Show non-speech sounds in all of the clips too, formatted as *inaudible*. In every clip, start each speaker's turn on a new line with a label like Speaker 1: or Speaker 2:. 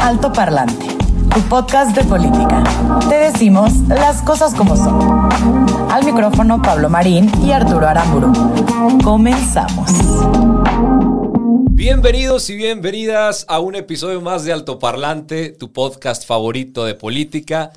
Speaker 1: Alto Parlante, tu podcast de política. Te decimos las cosas como son. Al micrófono Pablo Marín y Arturo Aramburu. Comenzamos.
Speaker 2: Bienvenidos y bienvenidas a un episodio más de Alto Parlante, tu podcast favorito de política.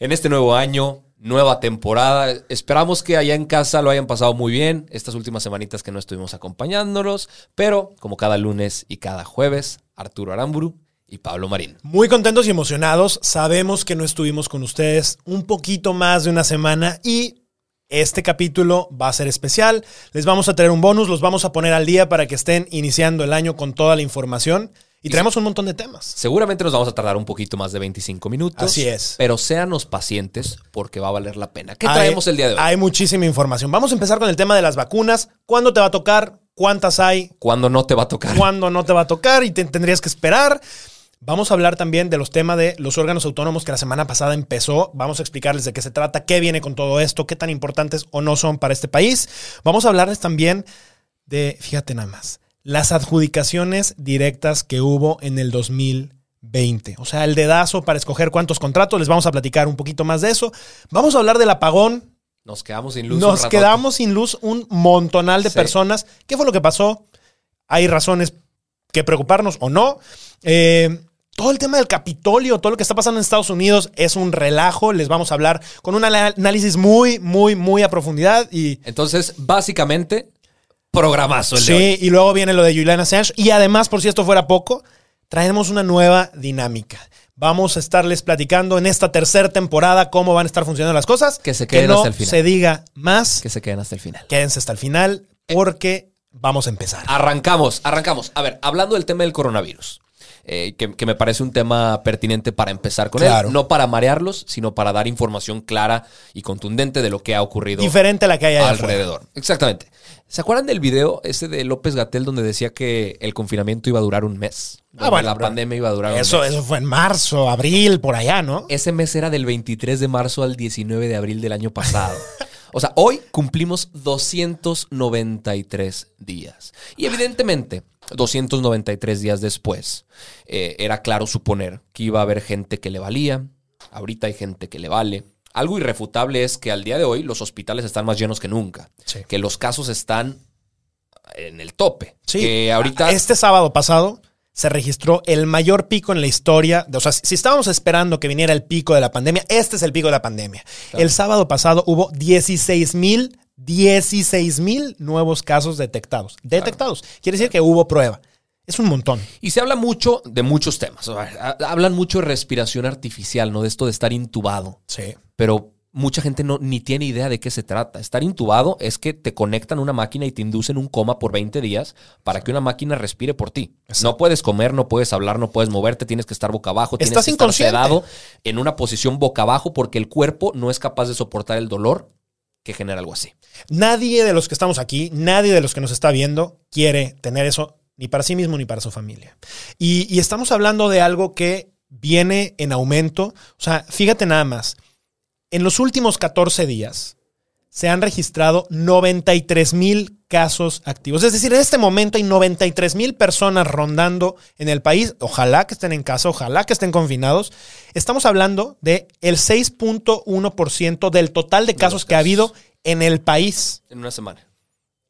Speaker 2: En este nuevo año, nueva temporada. Esperamos que allá en casa lo hayan pasado muy bien estas últimas semanitas que no estuvimos acompañándolos, pero como cada lunes y cada jueves, Arturo Aramburu y Pablo Marín.
Speaker 3: Muy contentos y emocionados. Sabemos que no estuvimos con ustedes un poquito más de una semana y este capítulo va a ser especial. Les vamos a traer un bonus, los vamos a poner al día para que estén iniciando el año con toda la información. Y traemos un montón de temas.
Speaker 2: Seguramente nos vamos a tardar un poquito más de 25 minutos.
Speaker 3: Así es.
Speaker 2: Pero séanos pacientes porque va a valer la pena. ¿Qué traemos el día de hoy?
Speaker 3: Hay muchísima información. Vamos a empezar con el tema de las vacunas. ¿Cuándo te va a tocar? ¿Cuántas hay?
Speaker 2: ¿Cuándo no te va a tocar?
Speaker 3: ¿Cuándo no te va a tocar? Y te tendrías que esperar. Vamos a hablar también de los temas de los órganos autónomos que la semana pasada empezó. Vamos a explicarles de qué se trata, qué viene con todo esto, qué tan importantes o no son para este país. Vamos a hablarles también de, fíjate nada más, las adjudicaciones directas que hubo en el 2020. O sea, el dedazo para escoger cuántos contratos. Les vamos a platicar un poquito más de eso. Vamos a hablar del apagón.
Speaker 2: Nos quedamos sin luz. un
Speaker 3: Nos
Speaker 2: ratote.
Speaker 3: quedamos sin luz un montonal de
Speaker 2: Sí.
Speaker 3: personas. ¿Qué fue lo que pasó? Hay razones que preocuparnos o no. Eh, todo el tema del Capitolio, todo lo que está pasando en Estados Unidos es un relajo. Les vamos a hablar con un análisis muy, muy, muy a profundidad. Y
Speaker 2: Entonces, básicamente, programazo el de hoy.
Speaker 3: sí, y luego viene lo de Julian Assange. Y además, por si esto fuera poco, traemos una nueva dinámica. Vamos a estarles platicando en esta tercera temporada cómo van a estar funcionando las cosas.
Speaker 2: Que se queden
Speaker 3: no
Speaker 2: hasta el final.
Speaker 3: se diga más.
Speaker 2: Que se queden hasta el final.
Speaker 3: Quédense hasta el final porque vamos a empezar.
Speaker 2: Arrancamos, arrancamos. A ver, hablando del tema del coronavirus, eh, que, que me parece un tema pertinente para empezar con
Speaker 3: Claro.
Speaker 2: él, no para marearlos, sino para dar información clara y contundente de lo que ha ocurrido
Speaker 3: Diferente a la que hay allá afuera.
Speaker 2: alrededor. Exactamente. ¿Se acuerdan del video ese de López Gatel donde decía que el confinamiento iba a durar un mes?
Speaker 3: Ah, bueno,
Speaker 2: la pandemia iba a durar
Speaker 3: Eso,
Speaker 2: un mes.
Speaker 3: eso fue en marzo, abril, por allá, ¿no?
Speaker 2: Ese mes era del 23 de marzo al 19 de abril del año pasado. *laughs* O sea, hoy cumplimos 293 días. Y evidentemente, 293 días después, eh, era claro suponer que iba a haber gente que le valía. Ahorita hay gente que le vale. Algo irrefutable es que al día de hoy los hospitales están más llenos que nunca.
Speaker 3: Sí.
Speaker 2: Que los casos están en el tope.
Speaker 3: Sí.
Speaker 2: Que ahorita...
Speaker 3: Este sábado pasado se registró el mayor pico en la historia. de- o sea, si estábamos esperando que viniera el pico de la pandemia, este es el pico de la pandemia. El sábado pasado hubo 16 mil, 16 mil nuevos casos detectados. Detectados. Quiere decir que hubo prueba. Es un montón.
Speaker 2: Y se habla mucho de muchos temas. Hablan mucho de respiración artificial, ¿no? De esto de estar intubado.
Speaker 3: Sí.
Speaker 2: Pero mucha gente no, ni tiene idea de qué se trata. Estar intubado es que te conectan a una máquina y te inducen un coma por 20 días para que una máquina respire por ti. No puedes comer, no puedes hablar, no puedes moverte, tienes que estar boca abajo, tienes
Speaker 3: Estás
Speaker 2: que estar sedado en una posición boca abajo porque el cuerpo no es capaz de soportar el dolor que genera algo así.
Speaker 3: Nadie de los que estamos aquí, nadie de los que nos está viendo quiere tener eso ni para sí mismo ni para su familia. Y, y estamos hablando de algo que viene en aumento. O sea, fíjate nada más. En los últimos 14 días se han registrado 93 mil casos activos. Es decir, en este momento hay 93 mil personas rondando en el país. Ojalá que estén en casa, ojalá que estén confinados. Estamos hablando de el 6.1% del total de casos que ha habido en el país
Speaker 2: En una semana.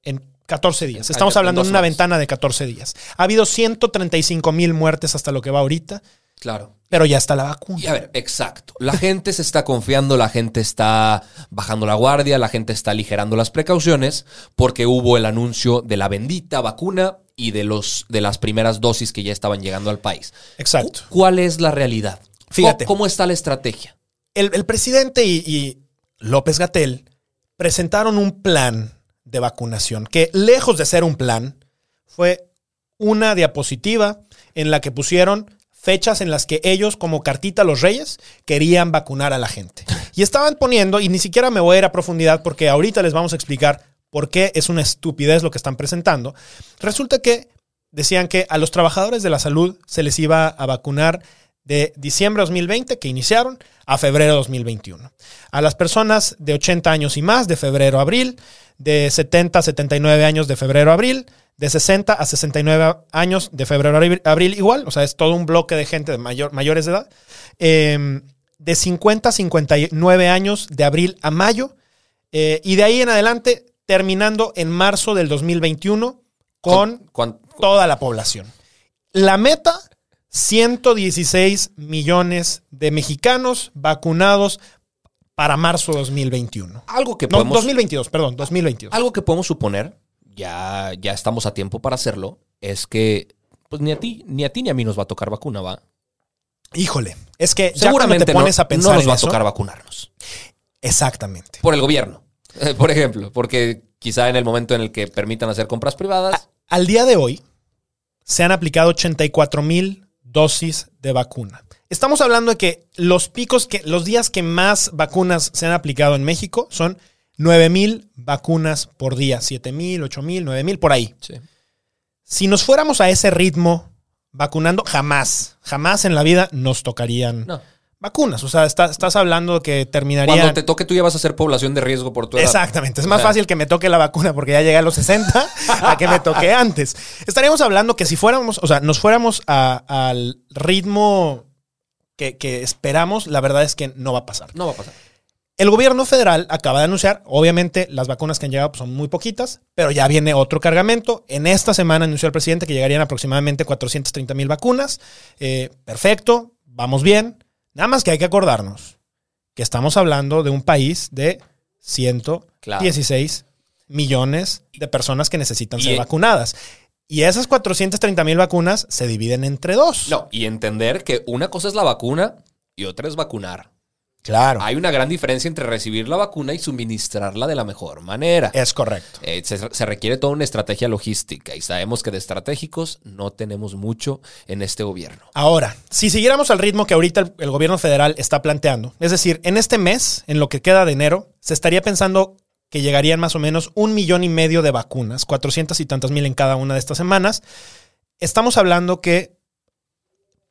Speaker 3: en 14 días. Estamos hablando de una ventana de 14 días. Ha habido 135 mil muertes hasta lo que va ahorita,
Speaker 2: Claro.
Speaker 3: pero ya está la vacuna.
Speaker 2: Y a ver, exacto. La gente se está confiando, la gente está bajando la guardia, la gente está aligerando las precauciones porque hubo el anuncio de la bendita vacuna y de, los, de las primeras dosis que ya estaban llegando al país.
Speaker 3: Exacto.
Speaker 2: Cu- ¿Cuál es la realidad?
Speaker 3: Fíjate.
Speaker 2: ¿Cómo, cómo está la estrategia?
Speaker 3: El, el presidente y, y López Gatel presentaron un plan de vacunación, que lejos de ser un plan, fue una diapositiva en la que pusieron fechas en las que ellos, como cartita los reyes, querían vacunar a la gente. Y estaban poniendo, y ni siquiera me voy a ir a profundidad porque ahorita les vamos a explicar por qué es una estupidez lo que están presentando. Resulta que decían que a los trabajadores de la salud se les iba a vacunar de diciembre de 2020, que iniciaron, a febrero de 2021. A las personas de 80 años y más, de febrero a abril, de 70 a 79 años, de febrero a abril, de 60 a 69 años, de febrero a abril igual, o sea, es todo un bloque de gente de mayor, mayores de edad. Eh, de 50 a 59 años, de abril a mayo, eh, y de ahí en adelante, terminando en marzo del 2021 con
Speaker 2: ¿Cuán-
Speaker 3: toda la población. La meta, 116 millones de mexicanos vacunados para marzo de 2021.
Speaker 2: Algo que
Speaker 3: No,
Speaker 2: podemos...
Speaker 3: 2022, perdón, 2022.
Speaker 2: Algo que podemos suponer, ya, ya estamos a tiempo para hacerlo, es que pues ni a ti, ni a ti ni a mí nos va a tocar vacuna, ¿va?
Speaker 3: Híjole, es que ya
Speaker 2: Seguramente
Speaker 3: te pones
Speaker 2: no,
Speaker 3: a pensar
Speaker 2: no nos va a tocar vacunarnos.
Speaker 3: Exactamente.
Speaker 2: Por el gobierno, eh, por ejemplo. Porque quizá en el momento en el que permitan hacer compras privadas,
Speaker 3: Al día de hoy se han aplicado 84 mil dosis de vacuna. Estamos hablando de que los picos, que los días que más vacunas se han aplicado en México son 9 mil vacunas por día, 7 mil, 8 mil, 9 mil, por ahí.
Speaker 2: sí.
Speaker 3: Si nos fuéramos a ese ritmo vacunando, jamás, jamás en la vida nos tocarían
Speaker 2: No.
Speaker 3: vacunas. O sea, está- estás hablando que terminarían...
Speaker 2: Cuando te toque tú ya vas a ser población de riesgo por tu edad.
Speaker 3: Exactamente. Es
Speaker 2: O
Speaker 3: más
Speaker 2: sea,
Speaker 3: fácil que me toque la vacuna porque ya llegué a los 60 a que me toque antes. Estaríamos hablando que si fuéramos, o sea, nos fuéramos a- al ritmo que, que esperamos, la verdad es que no va a pasar.
Speaker 2: No va a pasar.
Speaker 3: El gobierno federal acaba de anunciar, obviamente las vacunas que han llegado pues, son muy poquitas, pero ya viene otro cargamento. En esta semana anunció el presidente que llegarían aproximadamente 430 mil vacunas. Eh, perfecto, vamos bien. Nada más que hay que acordarnos que estamos hablando de un país de 116 millones de personas que necesitan
Speaker 2: Y-
Speaker 3: ser vacunadas. Y esas 430 mil vacunas se dividen entre dos.
Speaker 2: No, y entender que una cosa es la vacuna y otra es vacunar.
Speaker 3: Claro.
Speaker 2: Hay una gran diferencia entre recibir la vacuna y suministrarla de la mejor manera.
Speaker 3: Es correcto.
Speaker 2: Eh, se, se requiere toda una estrategia logística y sabemos que de estratégicos no tenemos mucho en este gobierno.
Speaker 3: Ahora, si siguiéramos al ritmo que ahorita el, el gobierno federal está planteando, es decir, en este mes, en lo que queda de enero, se estaría pensando que llegarían más o menos un millón y medio de vacunas, 400 y tantas mil en cada una de estas semanas. Estamos hablando que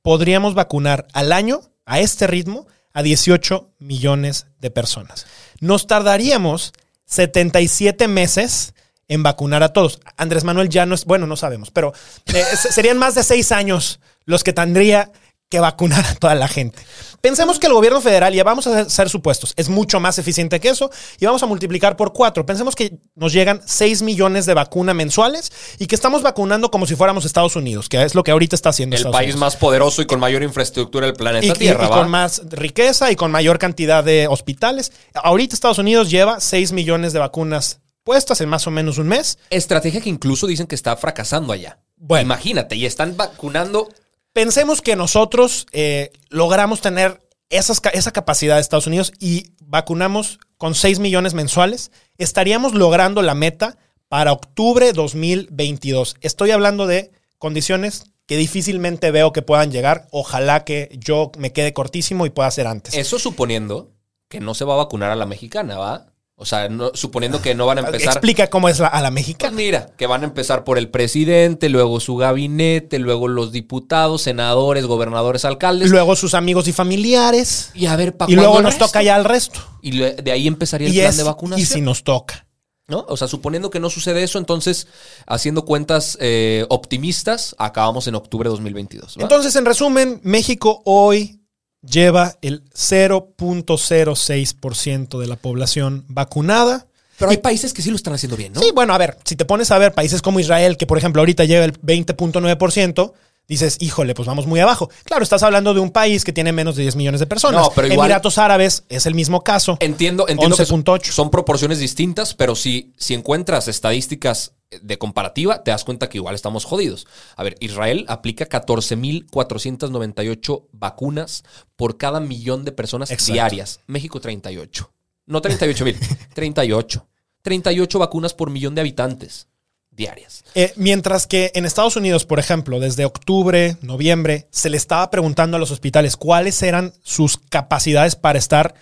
Speaker 3: podríamos vacunar al año, a este ritmo, a 18 millones de personas. Nos tardaríamos 77 meses en vacunar a todos. Andrés Manuel ya no es, bueno, no sabemos, pero eh, se- serían más de seis años los que tendría que vacunar a toda la gente. Pensemos que el gobierno federal, ya vamos a hacer supuestos, es mucho más eficiente que eso y vamos a multiplicar por cuatro. Pensemos que nos llegan 6 millones de vacunas mensuales y que estamos vacunando como si fuéramos Estados Unidos, que es lo que ahorita está haciendo
Speaker 2: El
Speaker 3: Estados
Speaker 2: país
Speaker 3: Unidos.
Speaker 2: más poderoso y con mayor infraestructura del planeta
Speaker 3: Y,
Speaker 2: Tierra,
Speaker 3: y con más riqueza y con mayor cantidad de hospitales. Ahorita Estados Unidos lleva 6 millones de vacunas puestas en más o menos un mes.
Speaker 2: Estrategia que incluso dicen que está fracasando allá.
Speaker 3: Bueno.
Speaker 2: Imagínate, y están vacunando.
Speaker 3: Pensemos que nosotros eh, logramos tener esas esa capacidad de Estados Unidos y vacunamos con 6 millones mensuales. Estaríamos logrando la meta para octubre 2022. Estoy hablando de condiciones que difícilmente veo que puedan llegar. Ojalá que yo me quede cortísimo y pueda ser antes.
Speaker 2: Eso suponiendo que no se va a vacunar a la mexicana, ¿va? O sea, no- suponiendo que no van a empezar.
Speaker 3: Explica cómo es la- a la
Speaker 2: Pues
Speaker 3: mexicana.
Speaker 2: mira, que van a empezar por el presidente, luego su gabinete, luego los diputados, senadores, gobernadores, alcaldes.
Speaker 3: Luego sus amigos y familiares.
Speaker 2: y a ver, ¿pa'
Speaker 3: Y luego nos toca ya el resto.
Speaker 2: Y de ahí empezaría el
Speaker 3: Y,
Speaker 2: plan
Speaker 3: es-
Speaker 2: de vacunación.
Speaker 3: y si nos toca.
Speaker 2: ¿no? O sea, suponiendo que no sucede eso, entonces, haciendo cuentas eh, optimistas, acabamos en octubre de 2022. ¿va?
Speaker 3: Entonces, en resumen, México hoy lleva el 0.06% de la población vacunada.
Speaker 2: Pero hay países que sí lo están haciendo bien, ¿no?
Speaker 3: Sí, bueno, a ver, si te pones a ver países como Israel, que por ejemplo ahorita lleva el 20.9%, dices, híjole, pues vamos muy abajo. Claro, estás hablando de un país que tiene menos de 10 millones de personas.
Speaker 2: No, pero igual-
Speaker 3: Emiratos Árabes es el mismo caso.
Speaker 2: Entiendo, entiendo que son,
Speaker 3: 11.8.
Speaker 2: son proporciones distintas, pero si, si encuentras estadísticas de comparativa, te das cuenta que igual estamos jodidos. A ver, Israel aplica 14.498 vacunas por cada millón de personas
Speaker 3: Exacto.
Speaker 2: diarias. México 38. No 38 mil, *laughs* 38. 38 vacunas por millón de habitantes diarias.
Speaker 3: Eh, mientras que en Estados Unidos, por ejemplo, desde octubre, noviembre, se le estaba preguntando a los hospitales cuáles eran sus capacidades para estar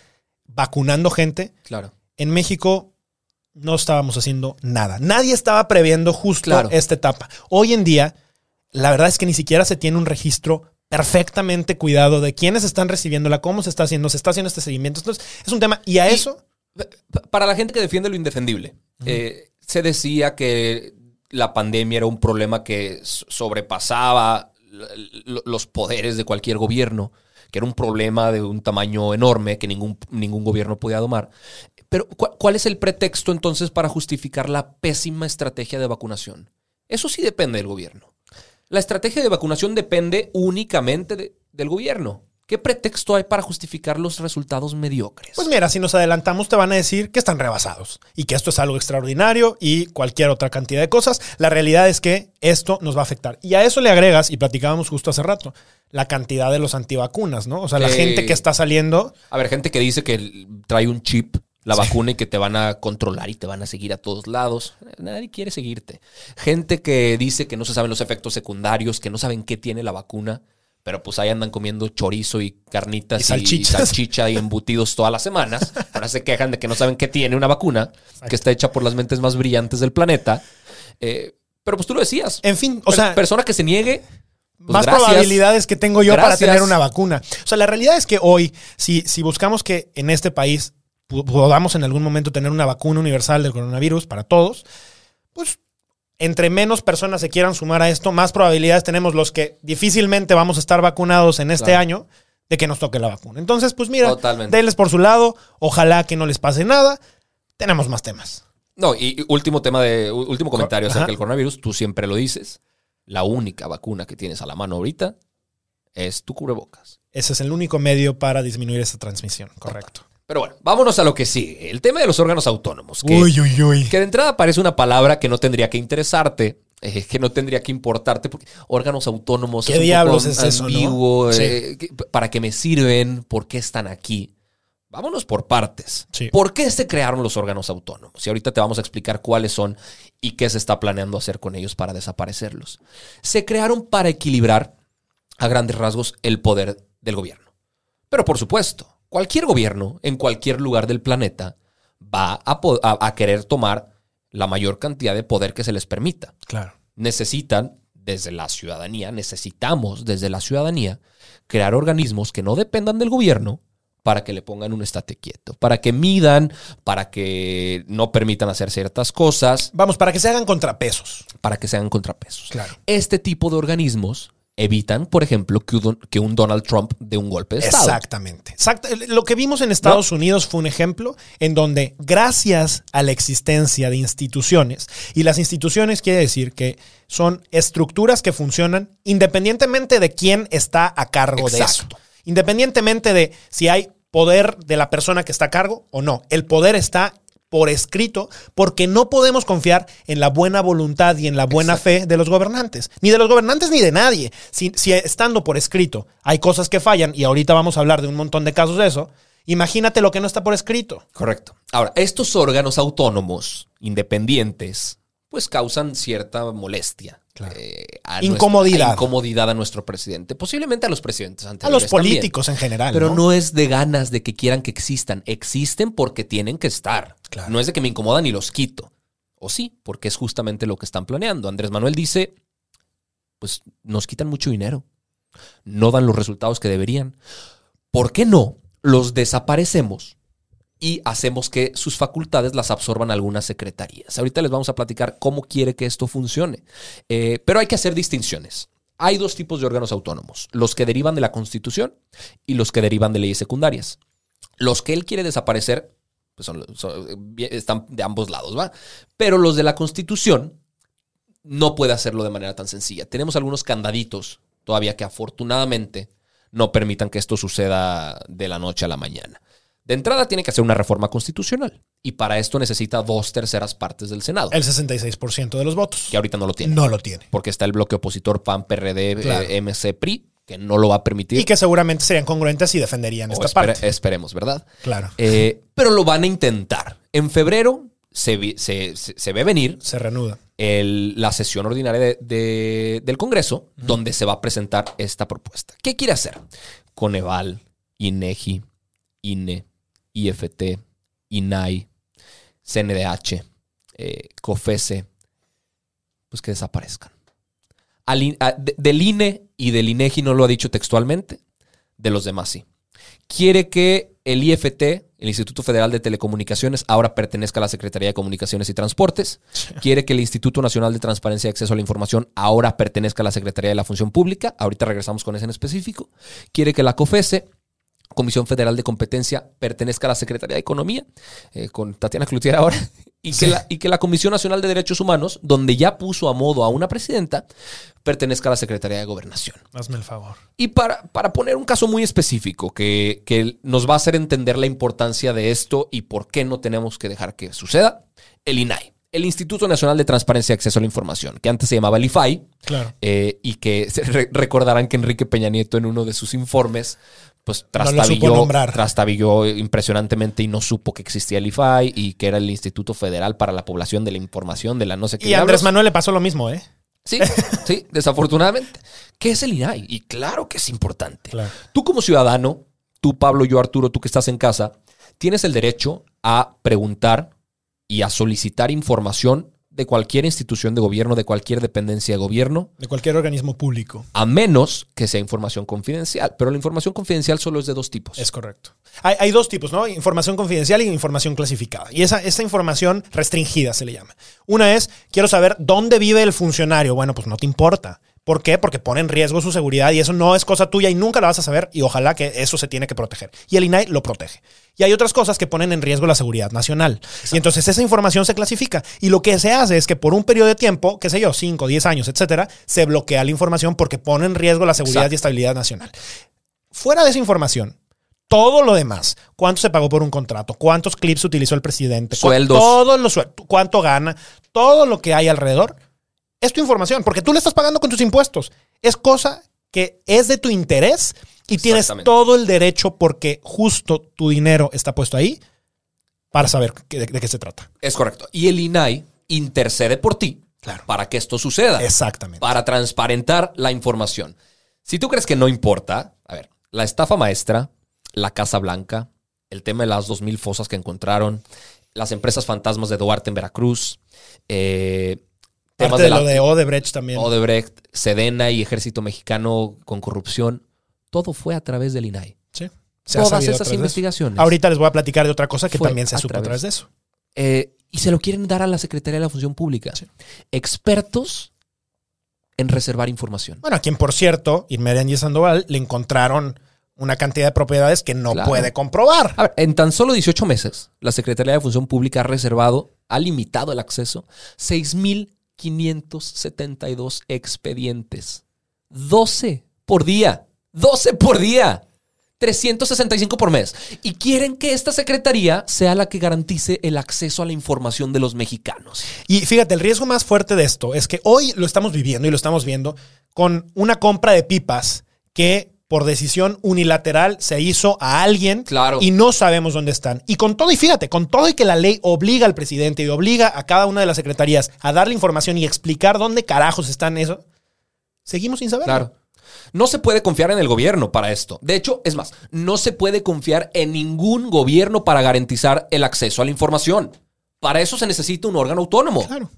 Speaker 3: vacunando gente.
Speaker 2: Claro.
Speaker 3: En México no estábamos haciendo nada. Nadie estaba previendo justo
Speaker 2: Claro.
Speaker 3: esta etapa. Hoy en día, la verdad es que ni siquiera se tiene un registro perfectamente cuidado de quiénes están recibiéndola, cómo se está haciendo, se está haciendo este seguimiento. Entonces, es un tema. Y a
Speaker 2: Y-
Speaker 3: eso,
Speaker 2: Pa- Para la gente que defiende lo indefendible, eh, se decía que la pandemia era un problema que sobrepasaba los poderes de cualquier gobierno, que era un problema de un tamaño enorme que ningún, ningún gobierno podía domar. Pero, ¿cu- ¿cuál es el pretexto entonces para justificar la pésima estrategia de vacunación? Eso sí depende del gobierno. La estrategia de vacunación depende únicamente de- del gobierno. ¿Qué pretexto hay para justificar los resultados mediocres?
Speaker 3: Pues mira, si nos adelantamos te van a decir que están rebasados y que esto es algo extraordinario y cualquier otra cantidad de cosas. La realidad es que esto nos va a afectar. Y a eso le agregas, y platicábamos justo hace rato, la cantidad de los antivacunas, ¿no? O sea, la gente que está saliendo.
Speaker 2: A ver, gente que dice que trae un chip, la vacuna, y que te van a controlar y te van a seguir a todos lados. Nadie quiere seguirte. Gente que dice que no se saben los efectos secundarios, que no saben qué tiene la vacuna, pero pues ahí andan comiendo chorizo y carnitas
Speaker 3: Y
Speaker 2: y,
Speaker 3: salchichas.
Speaker 2: salchicha y embutidos todas las semanas. Ahora se quejan de que no saben qué tiene una vacuna, que está hecha por las mentes más brillantes del planeta. Eh, pero pues tú lo decías.
Speaker 3: En fin, o
Speaker 2: Per-
Speaker 3: sea,
Speaker 2: persona que se niegue. pues,
Speaker 3: más
Speaker 2: gracias.
Speaker 3: probabilidades que tengo yo para tener una vacuna. O sea, la realidad es que hoy, si, si buscamos que en este país podamos en algún momento tener una vacuna universal del coronavirus para todos, pues entre menos personas se quieran sumar a esto, más probabilidades tenemos los que difícilmente vamos a estar vacunados en este
Speaker 2: Claro.
Speaker 3: año de que nos toque la vacuna. Entonces, pues mira,
Speaker 2: Totalmente.
Speaker 3: denles por su lado, ojalá que no les pase nada. Tenemos más temas.
Speaker 2: No, y último tema de, último comentario acerca del coronavirus. Tú siempre lo dices. La única vacuna que tienes a la mano ahorita es tu cubrebocas.
Speaker 3: Ese es el único medio para disminuir esta transmisión, correcto.
Speaker 2: Pero bueno, vámonos a lo que sigue. El tema de los órganos autónomos. Que,
Speaker 3: Uy, uy, uy.
Speaker 2: que de entrada parece una palabra que no tendría que interesarte, eh, que no tendría que importarte, porque órganos autónomos
Speaker 3: ¿Qué
Speaker 2: es un
Speaker 3: diablos
Speaker 2: poco
Speaker 3: es eso, no?
Speaker 2: ambiguo,
Speaker 3: Sí.
Speaker 2: eh, ¿Para qué me sirven? ¿Por qué están aquí? Vámonos por partes.
Speaker 3: Sí.
Speaker 2: ¿Por qué se crearon los órganos autónomos? Y ahorita te vamos a explicar cuáles son y qué se está planeando hacer con ellos para desaparecerlos. Se crearon para equilibrar a grandes rasgos el poder del gobierno. Pero por supuesto, cualquier gobierno en cualquier lugar del planeta va a, po- a- a querer tomar la mayor cantidad de poder que se les permita.
Speaker 3: Claro.
Speaker 2: Necesitan, desde la ciudadanía, necesitamos desde la ciudadanía crear organismos que no dependan del gobierno para que le pongan un estate quieto, para que midan, para que no permitan hacer ciertas cosas,
Speaker 3: Vamos, para que se hagan contrapesos.
Speaker 2: para que sean contrapesos.
Speaker 3: Claro.
Speaker 2: Este tipo de organismos evitan, por ejemplo, que un, que un Donald Trump dé un golpe de Estado.
Speaker 3: Exactamente. Exacto. Lo que vimos en Estados Unidos fue un ejemplo en donde, gracias a la existencia de instituciones, y las instituciones quiere decir que son estructuras que funcionan independientemente de quién está a cargo de eso. Independientemente de si hay poder de la persona que está a cargo o no. El poder está por escrito porque no podemos confiar en la buena voluntad y en la buena fe de los gobernantes. Ni de los gobernantes ni de nadie. Si, si estando por escrito hay cosas que fallan, y ahorita vamos a hablar de un montón de casos de eso, imagínate lo que no está por escrito.
Speaker 2: Correcto. Ahora, estos órganos autónomos, independientes, pues causan cierta molestia.
Speaker 3: Claro.
Speaker 2: eh, a
Speaker 3: Incomodidad.
Speaker 2: nuestro- a incomodidad a nuestro presidente. Posiblemente a los presidentes
Speaker 3: A
Speaker 2: anteriores.
Speaker 3: los
Speaker 2: también.
Speaker 3: políticos en general.
Speaker 2: Pero
Speaker 3: ¿no?
Speaker 2: no es de ganas de que quieran que existan. Existen porque tienen que estar. No es de que me incomodan y los quito. O sí, porque es justamente lo que están planeando. Andrés Manuel dice, pues nos quitan mucho dinero. No dan los resultados que deberían. ¿Por qué no los desaparecemos y hacemos que sus facultades las absorban algunas secretarías? Ahorita les vamos a platicar cómo quiere que esto funcione. Eh, pero hay que hacer distinciones. Hay dos tipos de órganos autónomos, los que derivan de la Constitución y los que derivan de leyes secundarias. Los que él quiere desaparecer pues son- son- están de ambos lados, ¿va? Pero los de la Constitución no puede hacerlo de manera tan sencilla. Tenemos algunos candaditos todavía que afortunadamente no permitan que esto suceda de la noche a la mañana. De entrada tiene que hacer una reforma constitucional y para esto necesita dos terceras partes del Senado,
Speaker 3: El 66% de los votos.
Speaker 2: que ahorita no lo tiene.
Speaker 3: No lo tiene.
Speaker 2: Porque está el bloque opositor PAN, PRD,
Speaker 3: Claro.
Speaker 2: eh, MC, PRI, que no lo va a permitir.
Speaker 3: Y que seguramente serían congruentes y defenderían
Speaker 2: O
Speaker 3: esta
Speaker 2: espere-
Speaker 3: parte.
Speaker 2: esperemos, ¿verdad?
Speaker 3: Claro.
Speaker 2: Eh, pero lo van a intentar. En febrero se, se- se- se ve venir
Speaker 3: Se reanuda.
Speaker 2: el- la sesión ordinaria de- de- del Congreso, donde se va a presentar esta propuesta. ¿Qué quiere hacer? Coneval, INEGI, INE, IFT, INAI, CNDH, eh, COFESE, pues que desaparezcan. Al in- a- de- del INE y del INEGI no lo ha dicho textualmente, de los demás sí. Quiere que el IFT, el Instituto Federal de Telecomunicaciones, ahora pertenezca a la Secretaría de Comunicaciones y Transportes. Quiere que el Instituto Nacional de Transparencia y Acceso a la Información ahora pertenezca a la Secretaría de la Función Pública. Ahorita regresamos con ese en específico. Quiere que la COFESE, Comisión Federal de Competencia, pertenezca a la Secretaría de Economía, eh, con Tatiana Cloutier ahora. Y, que la, y que la Comisión Nacional de Derechos Humanos, donde ya puso a modo a una presidenta, pertenezca a la Secretaría de Gobernación.
Speaker 3: Hazme el favor.
Speaker 2: Y para, para poner un caso muy específico que, que nos va a hacer entender la importancia de esto y por qué no tenemos que dejar que suceda, el INAI, el Instituto Nacional de Transparencia y Acceso a la Información, que antes se llamaba el IFAI,
Speaker 3: Claro.
Speaker 2: eh, y que *laughs* re- recordarán que Enrique Peña Nieto en uno de sus informes pues trastabilló,
Speaker 3: nombrar.
Speaker 2: trastabilló impresionantemente y no supo que existía el IFAI y que era el Instituto Federal para la Población de la Información de la no sé qué.
Speaker 3: Y a Andrés. Manuel le pasó lo mismo, ¿eh?
Speaker 2: Sí, sí, desafortunadamente. ¿Qué es el INAI? Y claro que es importante.
Speaker 3: Claro.
Speaker 2: Tú como ciudadano, tú Pablo, yo Arturo, tú que estás en casa, tienes el derecho a preguntar y a solicitar información de cualquier institución de gobierno, de cualquier dependencia de gobierno,
Speaker 3: De cualquier organismo público.
Speaker 2: a menos que sea información confidencial. Pero la información confidencial solo es de dos tipos.
Speaker 3: Es correcto. Hay, hay dos tipos, ¿no? Información confidencial y información clasificada. Y esa, esa información restringida se le llama. Una es, quiero saber dónde vive el funcionario. Bueno, pues no te importa. ¿Por qué? Porque pone en riesgo su seguridad y eso no es cosa tuya y nunca la vas a saber y ojalá que eso se tiene que proteger. Y el INAI lo protege. Y hay otras cosas que ponen en riesgo la seguridad nacional. Y entonces esa información se clasifica. Y lo que se hace es que por un periodo de tiempo, qué sé yo, 5, 10 años, etcétera, se bloquea la información porque pone en riesgo la seguridad
Speaker 2: Exacto.
Speaker 3: y estabilidad nacional. Fuera de esa información, todo lo demás, cuánto se pagó por un contrato, cuántos clips utilizó el presidente, cu-
Speaker 2: Sueldos.
Speaker 3: todos los suel- cuánto gana, todo lo que hay alrededor, es tu información, porque tú le estás pagando con tus impuestos. Es cosa que es de tu interés y tienes todo el derecho porque justo tu dinero está puesto ahí para saber de qué se trata.
Speaker 2: Es correcto. Y el INAI intercede por ti
Speaker 3: Claro.
Speaker 2: para que esto suceda.
Speaker 3: Exactamente.
Speaker 2: para transparentar la información. Si tú crees que no importa, a ver, la estafa maestra, la Casa Blanca, el tema de las 2.000 fosas que encontraron, las empresas fantasmas de Duarte en Veracruz, eh, temas de, la
Speaker 3: lo de Odebrecht también.
Speaker 2: Odebrecht, Sedena y Ejército Mexicano con corrupción, todo fue a través del INAI.
Speaker 3: Sí. Se ha
Speaker 2: Todas esas investigaciones.
Speaker 3: Ahorita les voy a platicar de otra cosa que también se
Speaker 2: a
Speaker 3: supo a
Speaker 2: través.
Speaker 3: de eso.
Speaker 2: Eh, y se lo quieren dar a la Secretaría de la Función Pública. Expertos en reservar información.
Speaker 3: Bueno, a quien, por cierto, Irmedia Angie Sandoval le encontraron una cantidad de propiedades que no
Speaker 2: Claro.
Speaker 3: puede comprobar.
Speaker 2: A ver, en tan solo 18 meses, la Secretaría de Función Pública ha reservado, ha limitado el acceso 6.572 expedientes. 12 por día. 12 por día. 365 por mes. Y quieren que esta secretaría sea la que garantice el acceso a la información de los mexicanos.
Speaker 3: Y fíjate, el riesgo más fuerte de esto es que hoy lo estamos viviendo y lo estamos viendo con una compra de pipas que por decisión unilateral se hizo a alguien
Speaker 2: Claro.
Speaker 3: y no sabemos dónde están. Y con todo, y fíjate, con todo y que la ley obliga al presidente y obliga a cada una de las secretarías a darle información y explicar dónde carajos están eso, seguimos sin saberlo.
Speaker 2: Claro. No se puede confiar en el gobierno para esto. De hecho, es más, no se puede confiar en ningún gobierno para garantizar el acceso a la información. Para eso se necesita un órgano autónomo.
Speaker 3: Claro.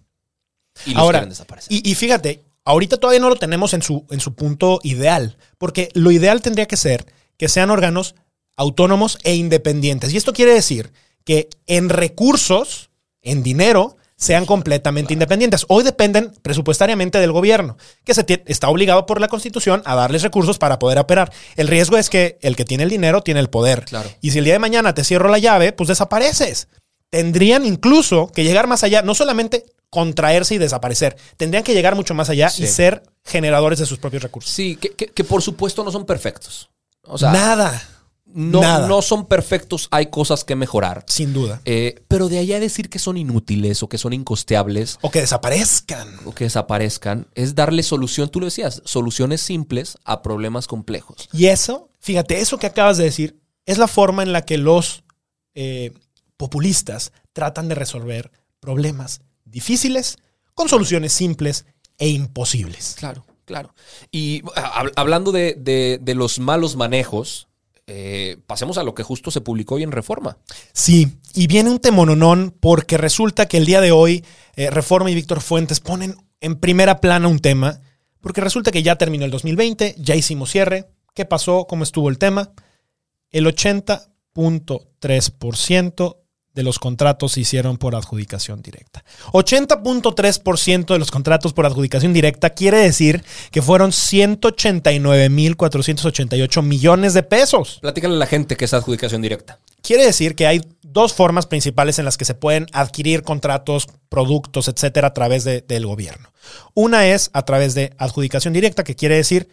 Speaker 2: Y los
Speaker 3: Ahora,
Speaker 2: quieren desaparecer.
Speaker 3: y, y fíjate, ahorita todavía no lo tenemos en su, en su punto ideal, porque lo ideal tendría que ser que sean órganos autónomos e independientes. Y esto quiere decir que en recursos, en dinero, sean completamente independientes. Hoy dependen presupuestariamente del gobierno, que se está obligado por la Constitución a darles recursos para poder operar. El riesgo es que el que tiene el dinero tiene el poder.
Speaker 2: Claro.
Speaker 3: Y si el día de mañana te cierro la llave, pues desapareces. Tendrían incluso que llegar más allá, no solamente contraerse y desaparecer, tendrían que llegar mucho más allá
Speaker 2: Sí.
Speaker 3: y ser generadores de sus propios recursos.
Speaker 2: Sí, que, que- que por supuesto no son perfectos. O sea,
Speaker 3: Nada,
Speaker 2: no,
Speaker 3: nada.
Speaker 2: no son perfectos, hay cosas que mejorar.
Speaker 3: sin duda.
Speaker 2: Eh, pero de allá a decir que son inútiles o que son incosteables
Speaker 3: O que desaparezcan.
Speaker 2: o que desaparezcan, es darle solución, tú lo decías, soluciones simples a problemas complejos.
Speaker 3: Y eso, fíjate, eso que acabas de decir, es la forma en la que los eh, populistas tratan de resolver problemas difíciles con soluciones simples e imposibles.
Speaker 2: Claro, claro. Y hab- hablando de, de- de los malos manejos, eh, pasemos a lo que justo se publicó hoy en Reforma.
Speaker 3: Sí, y viene un temononón porque resulta que el día de hoy eh, Reforma y Víctor Fuentes ponen en primera plana un tema, porque resulta que ya terminó el 2020, ya hicimos cierre. ¿Qué pasó? ¿Cómo estuvo el tema? El 80.3% de los contratos se hicieron por adjudicación directa. 80.3% de los contratos por adjudicación directa quiere decir que fueron 189.488 millones de pesos.
Speaker 2: Platícale a la gente que es adjudicación directa.
Speaker 3: Quiere decir que hay dos formas principales en las que se pueden adquirir contratos, productos, etcétera, a través de- del gobierno. Una es a través de adjudicación directa, que quiere decir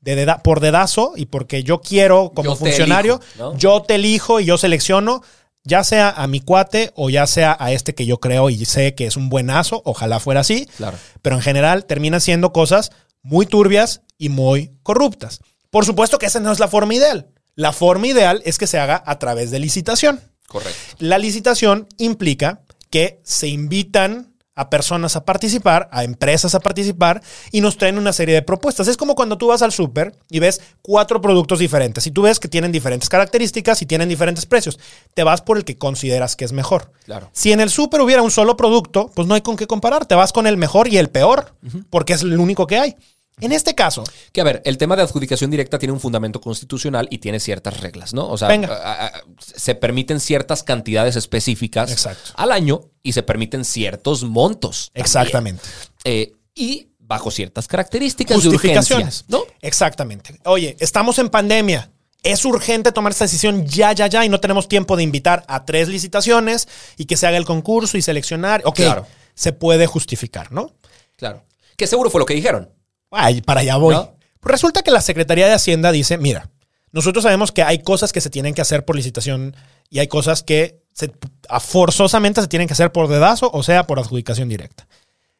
Speaker 3: de deda- por dedazo y porque yo quiero como
Speaker 2: Yo
Speaker 3: funcionario,
Speaker 2: elijo, ¿no?
Speaker 3: yo te elijo y yo selecciono, ya sea a mi cuate o ya sea a este que yo creo y sé que es un buenazo, ojalá fuera así,
Speaker 2: Claro.
Speaker 3: pero en general terminan siendo cosas muy turbias y muy corruptas. Por supuesto que esa no es la forma ideal. La forma ideal es que se haga a través de licitación.
Speaker 2: Correcto.
Speaker 3: La licitación implica que se invitan a personas a participar, a empresas a participar y nos traen una serie de propuestas. Es como cuando tú vas al súper y ves cuatro productos diferentes y tú ves que tienen diferentes características y tienen diferentes precios. Te vas por el que consideras que es mejor.
Speaker 2: Claro.
Speaker 3: Si en el súper hubiera un solo producto, pues no hay con qué comparar. Te vas con el mejor y el peor, porque es el único que hay. En este caso,
Speaker 2: Que a ver, el tema de adjudicación directa tiene un fundamento constitucional y tiene ciertas reglas, ¿no? O sea,
Speaker 3: Venga.
Speaker 2: a- a- se permiten ciertas cantidades específicas
Speaker 3: Exacto.
Speaker 2: al año y se permiten ciertos montos.
Speaker 3: exactamente.
Speaker 2: Eh, y bajo ciertas características de
Speaker 3: Justificaciones.
Speaker 2: urgencia, ¿no?
Speaker 3: Exactamente. Oye, estamos en pandemia. Es urgente tomar esta decisión ya, ya, ya, y no tenemos tiempo de invitar a tres licitaciones y que se haga el concurso y seleccionar. Ok,
Speaker 2: Claro.
Speaker 3: se puede justificar, ¿no?
Speaker 2: Claro. Que seguro fue lo que dijeron.
Speaker 3: Ay, para allá voy.
Speaker 2: ¿No?
Speaker 3: Pues resulta que la Secretaría de Hacienda dice, mira, nosotros sabemos que hay cosas que se tienen que hacer por licitación y hay cosas que se, forzosamente se tienen que hacer por dedazo, o sea, por adjudicación directa.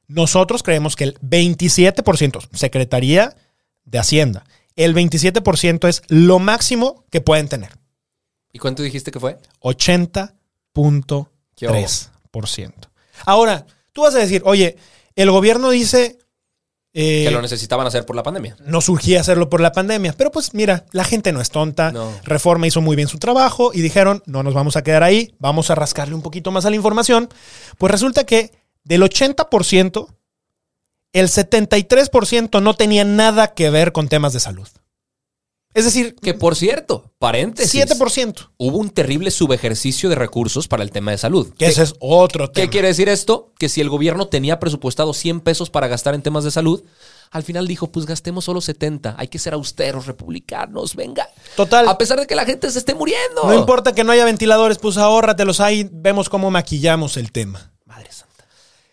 Speaker 3: Nosotros creemos que el 27%, Secretaría de Hacienda, el 27% es lo máximo que pueden tener.
Speaker 2: ¿Y cuánto dijiste que fue?
Speaker 3: 80.3%. Ahora, tú vas a decir, oye, el gobierno dice... eh,
Speaker 2: que lo necesitaban hacer por la pandemia.
Speaker 3: no surgía hacerlo por la pandemia. Pero pues mira, la gente no es tonta.
Speaker 2: No.
Speaker 3: Reforma hizo muy bien su trabajo y dijeron, no nos vamos a quedar ahí, vamos a rascarle un poquito más a la información. Pues resulta que del 80%, el 73% no tenía nada que ver con temas de salud. Es decir,
Speaker 2: Que por cierto, paréntesis.
Speaker 3: 7%.
Speaker 2: Hubo un terrible subejercicio de recursos para el tema de salud.
Speaker 3: Que ese es otro tema.
Speaker 2: ¿Qué quiere decir esto? Que si el gobierno tenía presupuestado 100 pesos para gastar en temas de salud, al final dijo, pues gastemos solo 70. Hay que ser austeros, republicanos, venga.
Speaker 3: Total.
Speaker 2: A pesar de que la gente se esté muriendo.
Speaker 3: No importa que no haya ventiladores, pues ahórratelos ahí, vemos cómo maquillamos el tema.
Speaker 2: Madre santa.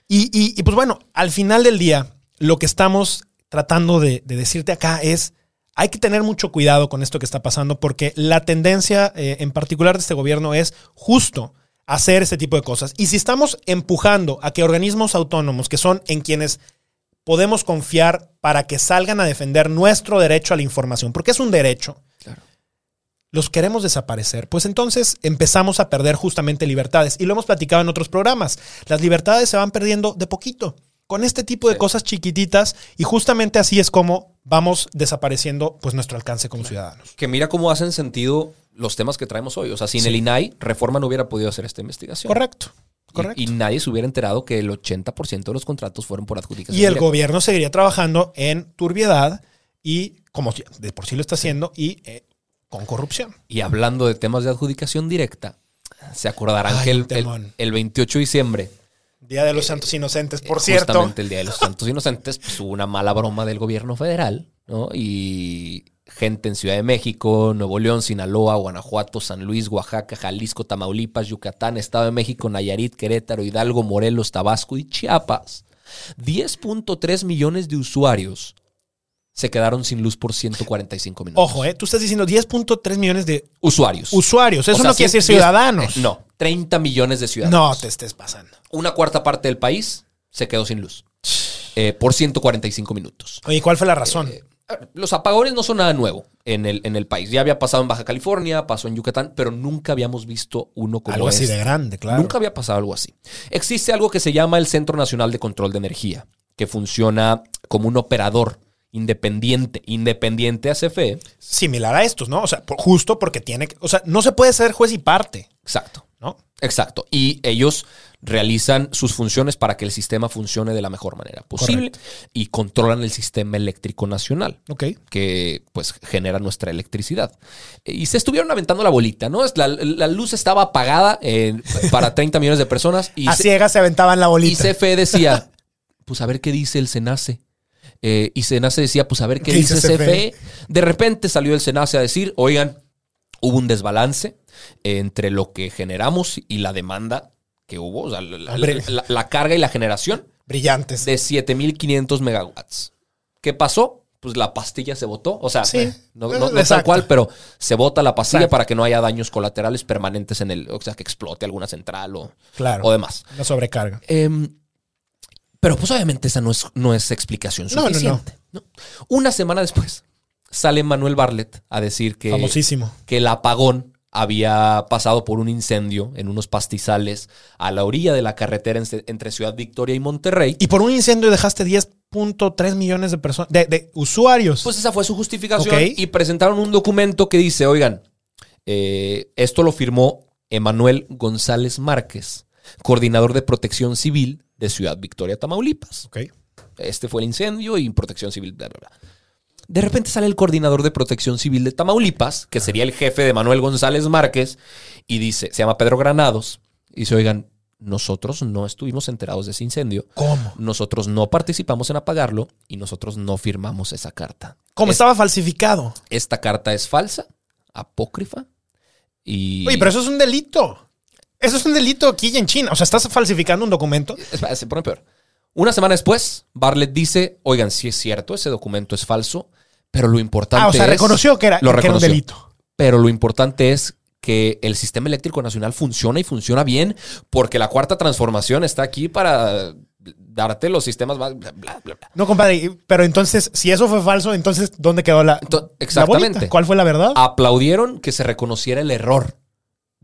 Speaker 3: Y, y- y, pues bueno, al final del día, lo que estamos tratando de, de decirte acá es, hay que tener mucho cuidado con esto que está pasando porque la tendencia eh, en particular de este gobierno es justo hacer este tipo de cosas. Y si estamos empujando a que organismos autónomos, que son en quienes podemos confiar para que salgan a defender nuestro derecho a la información, porque es un derecho,
Speaker 2: Claro.
Speaker 3: los queremos desaparecer, pues entonces empezamos a perder justamente libertades. Y lo hemos platicado en otros programas. Las libertades se van perdiendo de poquito, con este tipo de
Speaker 2: Sí.
Speaker 3: cosas chiquititas, y justamente así es como vamos desapareciendo pues nuestro alcance como ciudadanos.
Speaker 2: Que mira cómo hacen sentido los temas que traemos hoy. O sea, sin
Speaker 3: Sí.
Speaker 2: el INAI, Reforma no hubiera podido hacer esta investigación.
Speaker 3: Correcto, correcto.
Speaker 2: Y, nadie se hubiera enterado que el 80% de los contratos fueron por adjudicación.
Speaker 3: Y el
Speaker 2: directa.
Speaker 3: gobierno seguiría trabajando en turbiedad y, como de por sí lo está haciendo, y eh, con corrupción.
Speaker 2: Y hablando de temas de adjudicación directa, se acordarán
Speaker 3: Ay,
Speaker 2: que el, el- el 28 de diciembre,
Speaker 3: Día de los Santos Inocentes, por cierto.
Speaker 2: justamente el Día de los Santos Inocentes, pues, hubo una mala broma del gobierno federal, ¿no? Y gente en Ciudad de México, Nuevo León, Sinaloa, Guanajuato, San Luis, Oaxaca, Jalisco, Tamaulipas, Yucatán, Estado de México, Nayarit, Querétaro, Hidalgo, Morelos, Tabasco y Chiapas. 10.3 millones de usuarios se quedaron sin luz por 145 minutos.
Speaker 3: Ojo, eh, tú estás diciendo 10.3 millones de
Speaker 2: Usuarios.
Speaker 3: usuarios. Eso
Speaker 2: O sea,
Speaker 3: no quiere decir
Speaker 2: 110
Speaker 3: ciudadanos.
Speaker 2: eh, no, 30 millones de ciudadanos.
Speaker 3: No te estés pasando.
Speaker 2: Una cuarta parte del país se quedó sin luz eh, por 145 minutos.
Speaker 3: Oye, ¿cuál fue la razón?
Speaker 2: Eh, Los apagones no son nada nuevo en el, en el país. Ya había pasado en Baja California, pasó en Yucatán, pero nunca habíamos visto uno como
Speaker 3: Algo así
Speaker 2: este.
Speaker 3: de grande, claro.
Speaker 2: Nunca había pasado algo así. Existe algo que se llama el Centro Nacional de Control de Energía, que funciona como un operador independiente, independiente a CFE.
Speaker 3: Similar a estos, ¿no? O sea, por- justo porque tiene. O sea, no se puede ser juez y parte,
Speaker 2: Exacto.
Speaker 3: ¿no?
Speaker 2: Exacto. Y ellos realizan sus funciones para que el sistema funcione de la mejor manera posible y controlan el sistema eléctrico nacional.
Speaker 3: Ok.
Speaker 2: que pues genera nuestra electricidad. Y se estuvieron aventando la bolita, ¿no? La, la luz estaba apagada eh, para 30 millones de personas y,
Speaker 3: a
Speaker 2: se-
Speaker 3: ciegas se aventaban la
Speaker 2: y
Speaker 3: bolita.
Speaker 2: CFE decía, pues a ver qué dice el SENACE. Eh, y SENACE decía, pues a ver qué,
Speaker 3: ¿Qué
Speaker 2: dice CFE. De repente salió el SENACE a decir, oigan, hubo un desbalance entre lo que generamos y la demanda que hubo, o sea, la, carga y la generación
Speaker 3: Brillantes.
Speaker 2: de 7500 megawatts. ¿Qué pasó? Pues la pastilla se botó. O sea,
Speaker 3: Sí.
Speaker 2: eh, no, no- no tal cual, pero se bota la pastilla
Speaker 3: Exacto.
Speaker 2: para que no haya daños colaterales permanentes en el. O sea, que explote alguna central o,
Speaker 3: Claro.
Speaker 2: o demás.
Speaker 3: Una sobrecarga.
Speaker 2: Em, pero pues obviamente esa no es, no es explicación
Speaker 3: No, no, no.
Speaker 2: suficiente. ¿no? Una semana después sale Manuel Barlet a decir que,
Speaker 3: Famosísimo.
Speaker 2: que el apagón había pasado por un incendio en unos pastizales a la orilla de la carretera en- entre Ciudad Victoria y Monterrey.
Speaker 3: Y por un incendio dejaste 10.3 millones de personas, de, de usuarios.
Speaker 2: Pues esa fue su justificación y presentaron un documento que dice, oigan, eh, esto lo firmó Emanuel González Márquez, coordinador de protección civil de Ciudad Victoria, Tamaulipas.
Speaker 3: ok.
Speaker 2: Este fue el incendio y protección civil, bla, bla, bla. De repente sale el coordinador de protección civil de Tamaulipas, que sería el jefe de Manuel González Márquez, y dice, se llama Pedro Granados, y dice, oigan, nosotros no estuvimos enterados de ese incendio.
Speaker 3: ¿Cómo?
Speaker 2: Nosotros no participamos en apagarlo y nosotros no firmamos esa carta.
Speaker 3: ¿Cómo
Speaker 2: Es-
Speaker 3: estaba falsificado?
Speaker 2: esta carta es falsa, apócrifa y...
Speaker 3: Oye, pero eso es un delito. Eso es un delito aquí y en China. O sea, estás falsificando un documento.
Speaker 2: Espera, se pone peor. Una semana después, Bartlett dice, oigan, sí es cierto, ese documento es falso, pero lo importante
Speaker 3: Ah, o sea,
Speaker 2: es-
Speaker 3: reconoció que era,
Speaker 2: lo
Speaker 3: que era un delito.
Speaker 2: Pero lo importante es que el sistema eléctrico nacional funciona y funciona bien porque la cuarta transformación está aquí para darte los sistemas más... Bla, bla, bla, bla.
Speaker 3: No, compadre, pero entonces, si eso fue falso, entonces, ¿dónde quedó la,
Speaker 2: exactamente.
Speaker 3: ¿Cuál fue la verdad?
Speaker 2: Aplaudieron que se reconociera el error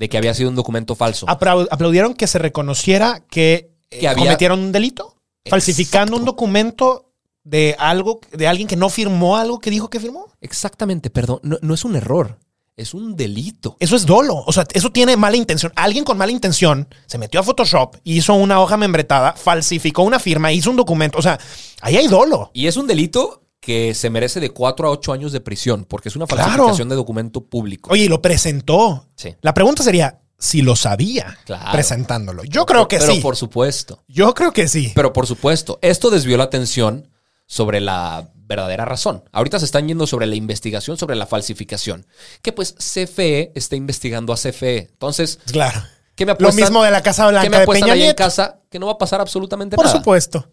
Speaker 2: de que había sido un documento falso.
Speaker 3: Aplau- aplaudieron que se reconociera que, eh,
Speaker 2: Que había-
Speaker 3: cometieron un delito, falsificando un documento de algo, de alguien que no firmó algo que dijo que firmó.
Speaker 2: Exactamente, perdón, no, no es un error, es un delito.
Speaker 3: Eso es dolo. O sea, eso tiene mala intención. Alguien con mala intención se metió a Photoshop, hizo una hoja membretada, falsificó una firma, hizo un documento. O sea, ahí hay dolo.
Speaker 2: Y es un delito que se merece de 4 a 8 años de prisión, porque es una
Speaker 3: Claro.
Speaker 2: falsificación de documento público.
Speaker 3: Oye, y lo presentó.
Speaker 2: Sí.
Speaker 3: La pregunta sería si lo sabía
Speaker 2: Claro.
Speaker 3: presentándolo. Yo creo que
Speaker 2: Pero
Speaker 3: sí.
Speaker 2: por supuesto.
Speaker 3: Yo creo que sí.
Speaker 2: Pero por supuesto, esto desvió la atención sobre la verdadera razón. Ahorita se están yendo sobre la investigación, sobre la falsificación. Que pues CFE está investigando a CFE. Entonces,
Speaker 3: Claro.
Speaker 2: ¿qué me
Speaker 3: Lo
Speaker 2: apuestan?
Speaker 3: mismo de la Casa
Speaker 2: ¿Qué me
Speaker 3: Blanca de
Speaker 2: apuestan
Speaker 3: Peña
Speaker 2: ahí en casa? Que no va a pasar absolutamente
Speaker 3: Por
Speaker 2: nada.
Speaker 3: supuesto.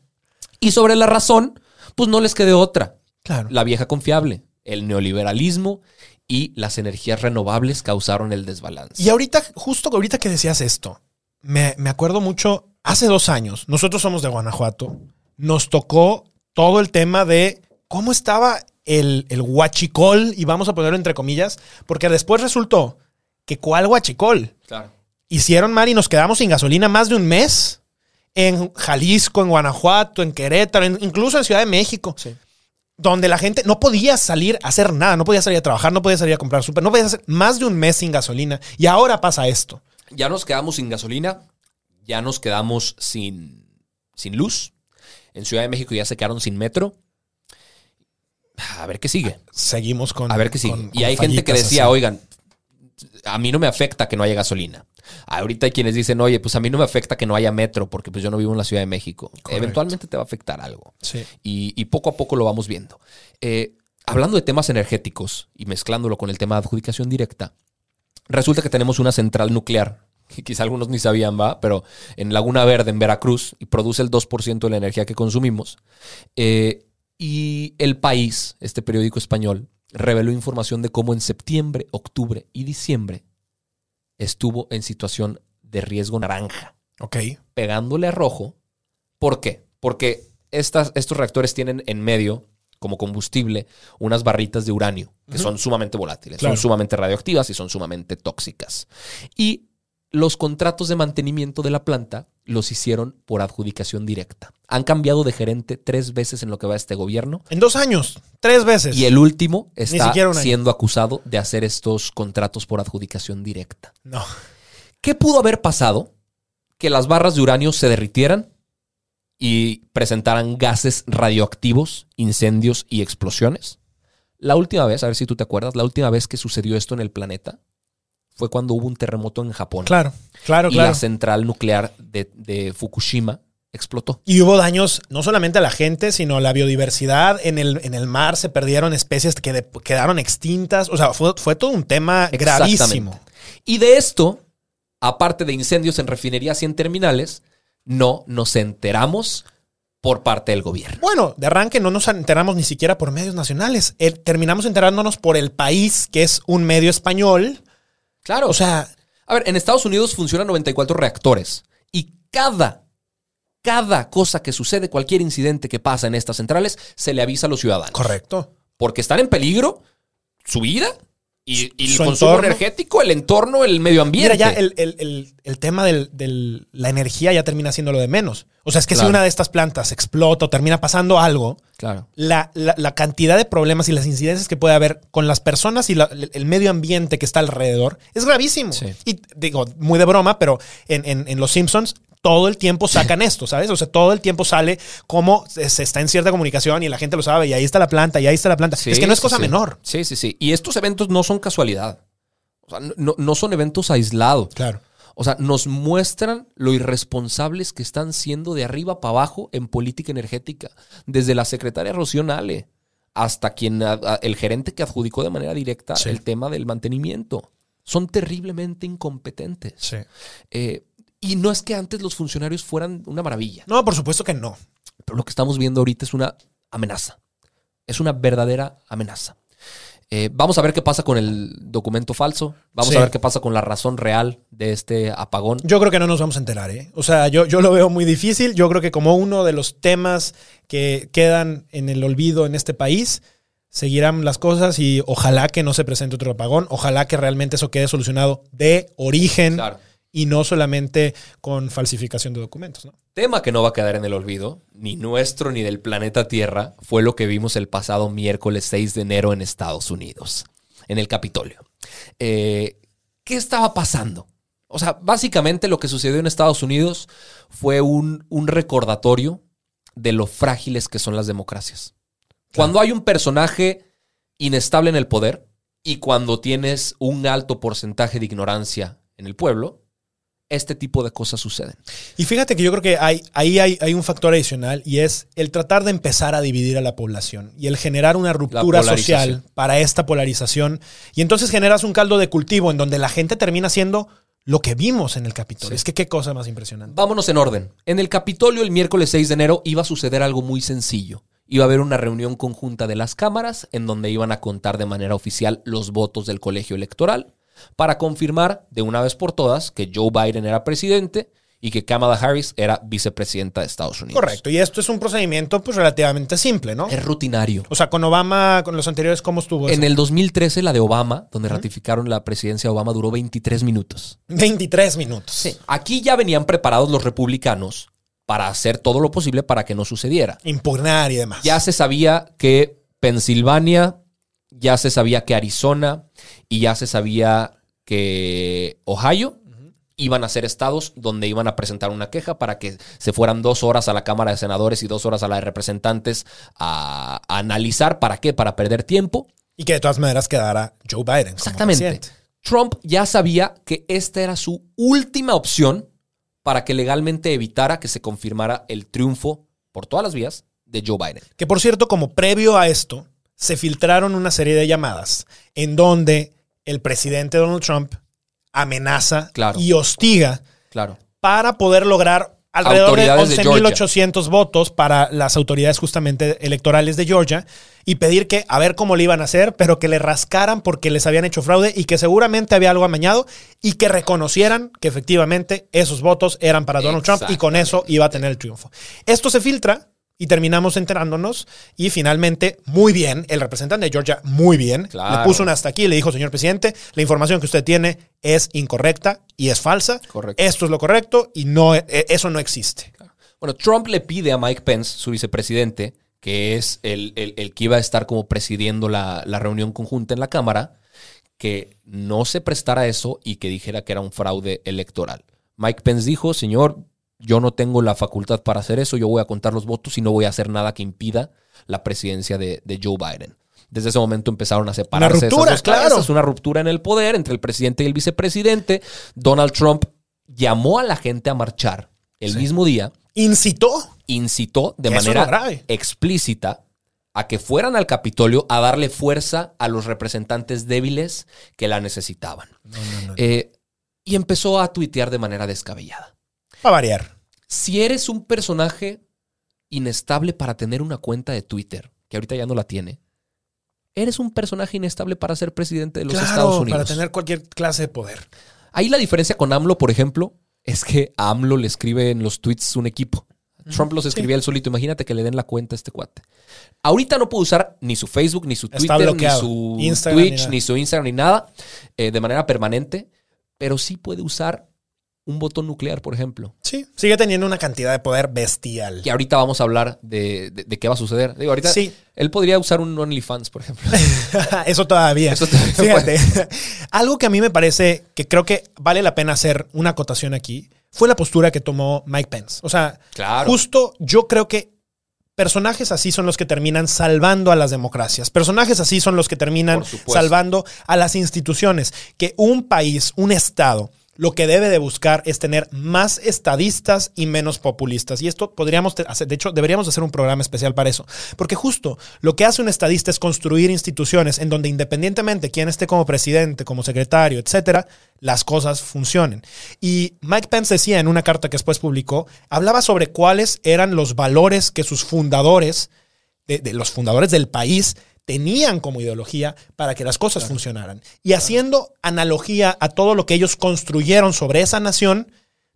Speaker 2: Y sobre la razón, pues no les quedó otra.
Speaker 3: Claro.
Speaker 2: La vieja confiable, el neoliberalismo y las energías renovables causaron el desbalance.
Speaker 3: Y ahorita, justo ahorita que decías esto, me, me acuerdo mucho, hace dos años, nosotros somos de Guanajuato, nos tocó todo el tema de cómo estaba el, el huachicol, y vamos a ponerlo entre comillas, porque después resultó que cuál huachicol.
Speaker 2: Claro.
Speaker 3: Hicieron mal y nos quedamos sin gasolina más de un mes en Jalisco, en Guanajuato, en Querétaro, en- incluso en Ciudad de México.
Speaker 2: Sí.
Speaker 3: Donde la gente no podía salir a hacer nada, no podía salir a trabajar, no podía salir a comprar súper, no podía hacer más de un mes sin gasolina. Y ahora pasa esto.
Speaker 2: Ya nos quedamos sin gasolina, ya nos quedamos sin, sin luz. En Ciudad de México ya se quedaron sin metro. A ver qué sigue.
Speaker 3: Seguimos con.
Speaker 2: A ver qué sigue.
Speaker 3: con-
Speaker 2: y hay gente que decía,
Speaker 3: así.
Speaker 2: oigan, a mí no me afecta que no haya gasolina. Ahorita hay quienes dicen, oye, pues a mí no me afecta que no haya metro porque pues yo no vivo en la Ciudad de México. Eventualmente te va a afectar algo.
Speaker 3: Sí.
Speaker 2: Y, y poco a poco lo vamos viendo. Eh, hablando de temas energéticos y mezclándolo con el tema de adjudicación directa, resulta que tenemos una central nuclear, que quizá algunos ni sabían, va, pero en Laguna Verde, en Veracruz, y produce el 2% de la energía que consumimos. Eh, y El País, este periódico español, reveló información de cómo en septiembre, octubre y diciembre estuvo en situación de riesgo naranja
Speaker 3: Ok.
Speaker 2: pegándole a rojo. ¿Por qué? Porque estas, estos reactores tienen en medio como combustible unas barritas de uranio, que son sumamente volátiles,
Speaker 3: Claro.
Speaker 2: son sumamente radioactivas y son sumamente tóxicas. Y los contratos de mantenimiento de la planta los hicieron por adjudicación directa. Han cambiado de gerente tres veces en lo que va este gobierno
Speaker 3: En dos años, tres veces.
Speaker 2: y el último está siendo acusado de hacer estos contratos por adjudicación directa.
Speaker 3: No.
Speaker 2: ¿Qué pudo haber pasado? Que las barras de uranio se derritieran y presentaran gases radioactivos, incendios y explosiones. La última vez, a ver si tú te acuerdas, la última vez que sucedió esto en el planeta fue cuando hubo un terremoto en Japón.
Speaker 3: Claro, claro,
Speaker 2: y
Speaker 3: claro.
Speaker 2: la central nuclear de, de Fukushima explotó.
Speaker 3: Y hubo daños no solamente a la gente, sino a la biodiversidad. En el, en el mar se perdieron especies que de- quedaron extintas. O sea, fue, fue todo un tema gravísimo.
Speaker 2: Y de esto, aparte de incendios en refinerías y en terminales, no nos enteramos por parte del gobierno.
Speaker 3: Bueno, de arranque no nos enteramos ni siquiera por medios nacionales. Eh, terminamos enterándonos por el país, que es un medio español.
Speaker 2: Claro.
Speaker 3: O sea,
Speaker 2: A ver, en Estados Unidos funcionan 94 reactores y cada, cada cosa que sucede, cualquier incidente que pasa en estas centrales, se le avisa a los ciudadanos.
Speaker 3: correcto.
Speaker 2: Porque están en peligro su vida y, y el
Speaker 3: Su
Speaker 2: consumo
Speaker 3: entorno.
Speaker 2: energético, el entorno, el medio ambiente.
Speaker 3: Mira, ya el, el- el- el tema de la energía ya termina siendo lo de menos. O sea, es que
Speaker 2: Claro.
Speaker 3: si una de estas plantas explota o termina pasando algo,
Speaker 2: Claro.
Speaker 3: la, la- la cantidad de problemas y las incidencias que puede haber con las personas y la- el medio ambiente que está alrededor es gravísimo.
Speaker 2: Sí.
Speaker 3: Y digo, muy de broma, pero en, en- en Los Simpsons todo el tiempo sacan esto, ¿sabes? O sea, todo el tiempo sale cómo se, está en cierta comunicación y la gente lo sabe y ahí está la planta y ahí está la planta.
Speaker 2: Sí,
Speaker 3: es que no es cosa
Speaker 2: sí.
Speaker 3: menor.
Speaker 2: Sí, sí, sí. Y estos eventos no son casualidad. O sea, no, no son eventos aislados.
Speaker 3: Claro.
Speaker 2: O sea, nos muestran lo irresponsables que están siendo de arriba para abajo en política energética. Desde la secretaria Rocío Nale hasta quien, el gerente que adjudicó de manera directa
Speaker 3: Sí.
Speaker 2: el tema del mantenimiento. Son terriblemente incompetentes.
Speaker 3: Sí.
Speaker 2: Eh, y no es que antes los funcionarios fueran una maravilla.
Speaker 3: No, por supuesto que no.
Speaker 2: Pero lo que estamos viendo ahorita es una amenaza. Es una verdadera amenaza. Eh, vamos a ver qué pasa con el documento falso. Vamos
Speaker 3: Sí.
Speaker 2: a ver qué pasa con la razón real de este apagón.
Speaker 3: Yo creo que no nos vamos a enterar, ¿eh? O sea, yo, yo lo veo muy difícil. Yo creo que como uno de los temas que quedan en el olvido en este país, seguirán las cosas y ojalá que no se presente otro apagón. Ojalá que realmente eso quede solucionado de origen
Speaker 2: Claro.
Speaker 3: Y no solamente con falsificación de documentos, ¿no?
Speaker 2: Tema que no va a quedar en el olvido, ni nuestro ni del planeta Tierra, fue lo que vimos el pasado miércoles 6 de enero en Estados Unidos, en el Capitolio. Eh, ¿Qué estaba pasando? O sea, básicamente lo que sucedió en Estados Unidos fue un, un recordatorio de lo frágiles que son las democracias. Cuando hay un personaje inestable en el poder y cuando tienes un alto porcentaje de ignorancia en el pueblo, este tipo de cosas suceden.
Speaker 3: Y fíjate que yo creo que hay, ahí hay, hay un factor adicional y es el tratar de empezar a dividir a la población y el generar una ruptura social para esta polarización. Y entonces generas un caldo de cultivo en donde la gente termina siendo lo que vimos en el Capitolio.
Speaker 2: Sí.
Speaker 3: Es que qué cosa más impresionante.
Speaker 2: Vámonos en orden. En el Capitolio el miércoles 6 de enero iba a suceder algo muy sencillo. Iba a haber una reunión conjunta de las cámaras en donde iban a contar de manera oficial los votos del colegio electoral para confirmar de una vez por todas que Joe Biden era presidente y que Kamala Harris era vicepresidenta de Estados Unidos.
Speaker 3: Correcto. Y esto es un procedimiento pues relativamente simple, ¿no?
Speaker 2: Es rutinario.
Speaker 3: O sea, con Obama, con los anteriores, ¿cómo estuvo
Speaker 2: En
Speaker 3: eso?
Speaker 2: el 2013 la de Obama, donde ratificaron la presidencia de Obama, duró 23 minutos.
Speaker 3: 23 minutos.
Speaker 2: Aquí ya venían preparados los republicanos para hacer todo lo posible para que no sucediera.
Speaker 3: Impugnar y demás.
Speaker 2: Ya se sabía que Pensilvania, ya se sabía que Arizona y ya se sabía que Ohio iban a ser estados donde iban a presentar una queja para que se fueran dos horas a la Cámara de Senadores y dos horas a la de Representantes a, a analizar. ¿Para qué? Para perder tiempo.
Speaker 3: Y que de todas maneras quedara Joe Biden.
Speaker 2: Exactamente. Trump ya sabía que esta era su última opción para que legalmente evitara que se confirmara el triunfo por todas las vías de Joe Biden.
Speaker 3: Que por cierto, como previo a esto, se filtraron una serie de llamadas en donde el presidente Donald Trump amenaza
Speaker 2: Claro.
Speaker 3: y hostiga
Speaker 2: Claro.
Speaker 3: para poder lograr alrededor
Speaker 2: de
Speaker 3: 11.800 votos para las autoridades justamente electorales de Georgia y pedir que a ver cómo le iban a hacer, pero que le rascaran porque les habían hecho fraude y que seguramente había algo amañado y que reconocieran que efectivamente esos votos eran para Donald Trump y con eso iba a tener el triunfo. Esto se filtra y terminamos enterándonos y finalmente, muy bien, el representante de Georgia, muy bien,
Speaker 2: Claro.
Speaker 3: le puso un hasta aquí y le dijo, señor presidente, la información que usted tiene es incorrecta y es falsa.
Speaker 2: Correcto.
Speaker 3: Esto es lo correcto y no, eh, eso no existe.
Speaker 2: Bueno, Trump le pide a Mike Pence, su vicepresidente, que es el, el- el que iba a estar como presidiendo la, la reunión conjunta en la Cámara, que no se prestara a eso y que dijera que era un fraude electoral. Mike Pence dijo, señor, yo no tengo la facultad para hacer eso, yo voy a contar los votos y no voy a hacer nada que impida la presidencia de, de Joe Biden. Desde ese momento empezaron a separarse
Speaker 3: Una
Speaker 2: esas
Speaker 3: ruptura,
Speaker 2: dos
Speaker 3: claro.
Speaker 2: clases, una ruptura en el poder entre el presidente y el vicepresidente. Donald Trump llamó a la gente a marchar el mismo día
Speaker 3: Incitó.
Speaker 2: incitó de manera explícita a que fueran al Capitolio a darle fuerza a los representantes débiles que la necesitaban. Eh, y empezó a tuitear de manera descabellada.
Speaker 3: Para variar.
Speaker 2: Si eres un personaje inestable para tener una cuenta de Twitter, que ahorita ya no la tiene, eres un personaje inestable para ser presidente de los
Speaker 3: claro,
Speaker 2: Estados Unidos.
Speaker 3: para tener cualquier clase de poder.
Speaker 2: Ahí la diferencia con AMLO, por ejemplo, es que a AMLO le escribe en los tweets un equipo. Trump los escribía él solito. Imagínate que le den la cuenta a este cuate. Ahorita no puede usar ni su Facebook, ni su Twitter, ni su
Speaker 3: Instagram,
Speaker 2: Twitch, ni, su Instagram, ni nada eh, de manera permanente, pero sí puede usar un botón nuclear, por ejemplo.
Speaker 3: Sí. Sigue teniendo una cantidad de poder bestial.
Speaker 2: Que ahorita vamos a hablar de, de- de qué va a suceder. Digo, ahorita
Speaker 3: Sí.
Speaker 2: él podría usar un OnlyFans, por ejemplo. *laughs*
Speaker 3: Eso todavía.
Speaker 2: Eso todavía
Speaker 3: Fíjate. *laughs* Algo que a mí me parece que creo que vale la pena hacer una acotación aquí fue la postura que tomó Mike Pence. O sea,
Speaker 2: Claro.
Speaker 3: justo yo creo que personajes así son los que terminan salvando a las democracias. Personajes así son los que terminan salvando a las instituciones. Que un país, un Estado, lo que debe de buscar es tener más estadistas y menos populistas. Y esto podríamos hacer, de hecho, deberíamos hacer un programa especial para eso. Porque justo lo que hace un estadista es construir instituciones en donde independientemente quién esté como presidente, como secretario, etcétera, las cosas funcionen. Y Mike Pence decía en una carta que después publicó, hablaba sobre cuáles eran los valores que sus fundadores, de los fundadores del país, tenían como ideología para que las cosas funcionaran. Y haciendo analogía a todo lo que ellos construyeron sobre esa nación,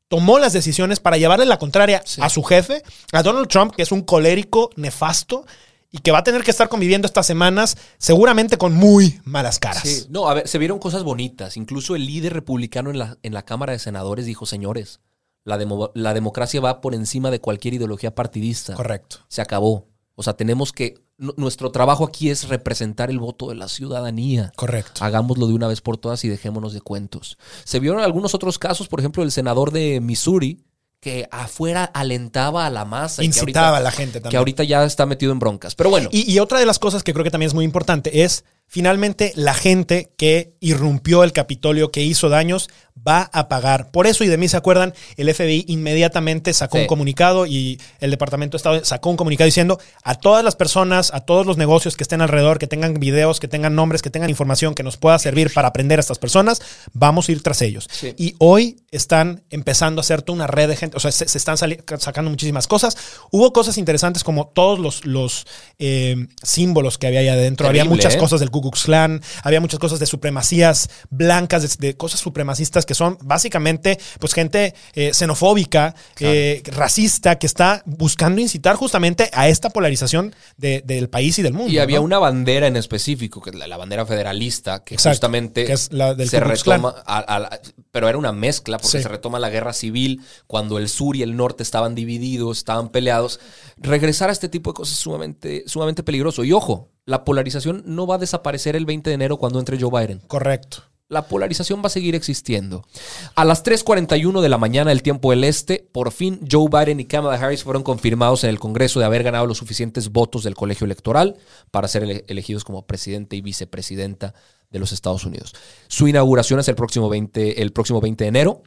Speaker 3: tomó las decisiones para llevarle la contraria a su jefe, a Donald Trump, que es un colérico nefasto y que va a tener que estar conviviendo estas semanas seguramente con muy malas caras.
Speaker 2: Sí. No, a ver, se vieron cosas bonitas. Incluso el líder republicano en la, en la Cámara de Senadores dijo, señores, la, demo- la democracia va por encima de cualquier ideología partidista.
Speaker 3: Correcto.
Speaker 2: Se acabó. O sea, tenemos que... nu- Nuestro trabajo aquí es representar el voto de la ciudadanía.
Speaker 3: Correcto.
Speaker 2: Hagámoslo de una vez por todas y dejémonos de cuentos. Se vieron algunos otros casos, por ejemplo, el senador de Missouri, que afuera alentaba a la masa. y que
Speaker 3: Incitaba
Speaker 2: ahorita-
Speaker 3: a la gente también.
Speaker 2: Que ahorita ya está metido en broncas. Pero bueno.
Speaker 3: Y, y otra de las cosas que creo que también es muy importante es, finalmente, la gente que irrumpió el Capitolio, que hizo daños, va a pagar. Por eso, y de mí se acuerdan, el FBI inmediatamente sacó
Speaker 2: Sí.
Speaker 3: un comunicado y el Departamento de Estado sacó un comunicado diciendo a todas las personas, a todos los negocios que estén alrededor, que tengan videos, que tengan nombres, que tengan información que nos pueda servir para aprender a estas personas, vamos a ir tras ellos.
Speaker 2: Sí.
Speaker 3: Y hoy están empezando a hacer toda una red de gente, o sea, se, se están sacando muchísimas cosas. Hubo cosas interesantes como todos los, los eh, símbolos que había ahí adentro. había muchas
Speaker 2: ¿eh?
Speaker 3: cosas del Ku Klan, había muchas cosas de supremacías blancas, de, de cosas supremacistas que son básicamente pues gente eh, xenofóbica, eh, racista, que está buscando incitar justamente a esta polarización de- del país y del mundo.
Speaker 2: Y había
Speaker 3: ¿no?
Speaker 2: una bandera en específico, que es la, la bandera federalista, que
Speaker 3: Exacto,
Speaker 2: justamente
Speaker 3: que es la del
Speaker 2: se retoma, a- a la- pero era una mezcla, porque
Speaker 3: Sí.
Speaker 2: se retoma la guerra civil, cuando el sur y el norte estaban divididos, estaban peleados. Regresar a este tipo de cosas es sumamente, sumamente peligroso. Y ojo, la polarización no va a desaparecer el 20 de enero cuando entre Joe Biden.
Speaker 3: Correcto.
Speaker 2: La polarización va a seguir existiendo. A las 3.41 de la mañana del tiempo del este, por fin Joe Biden y Kamala Harris fueron confirmados en el Congreso de haber ganado los suficientes votos del colegio electoral para ser ele- elegidos como presidente y vicepresidenta de los Estados Unidos. Su inauguración es el próximo 20, el próximo 20 de enero.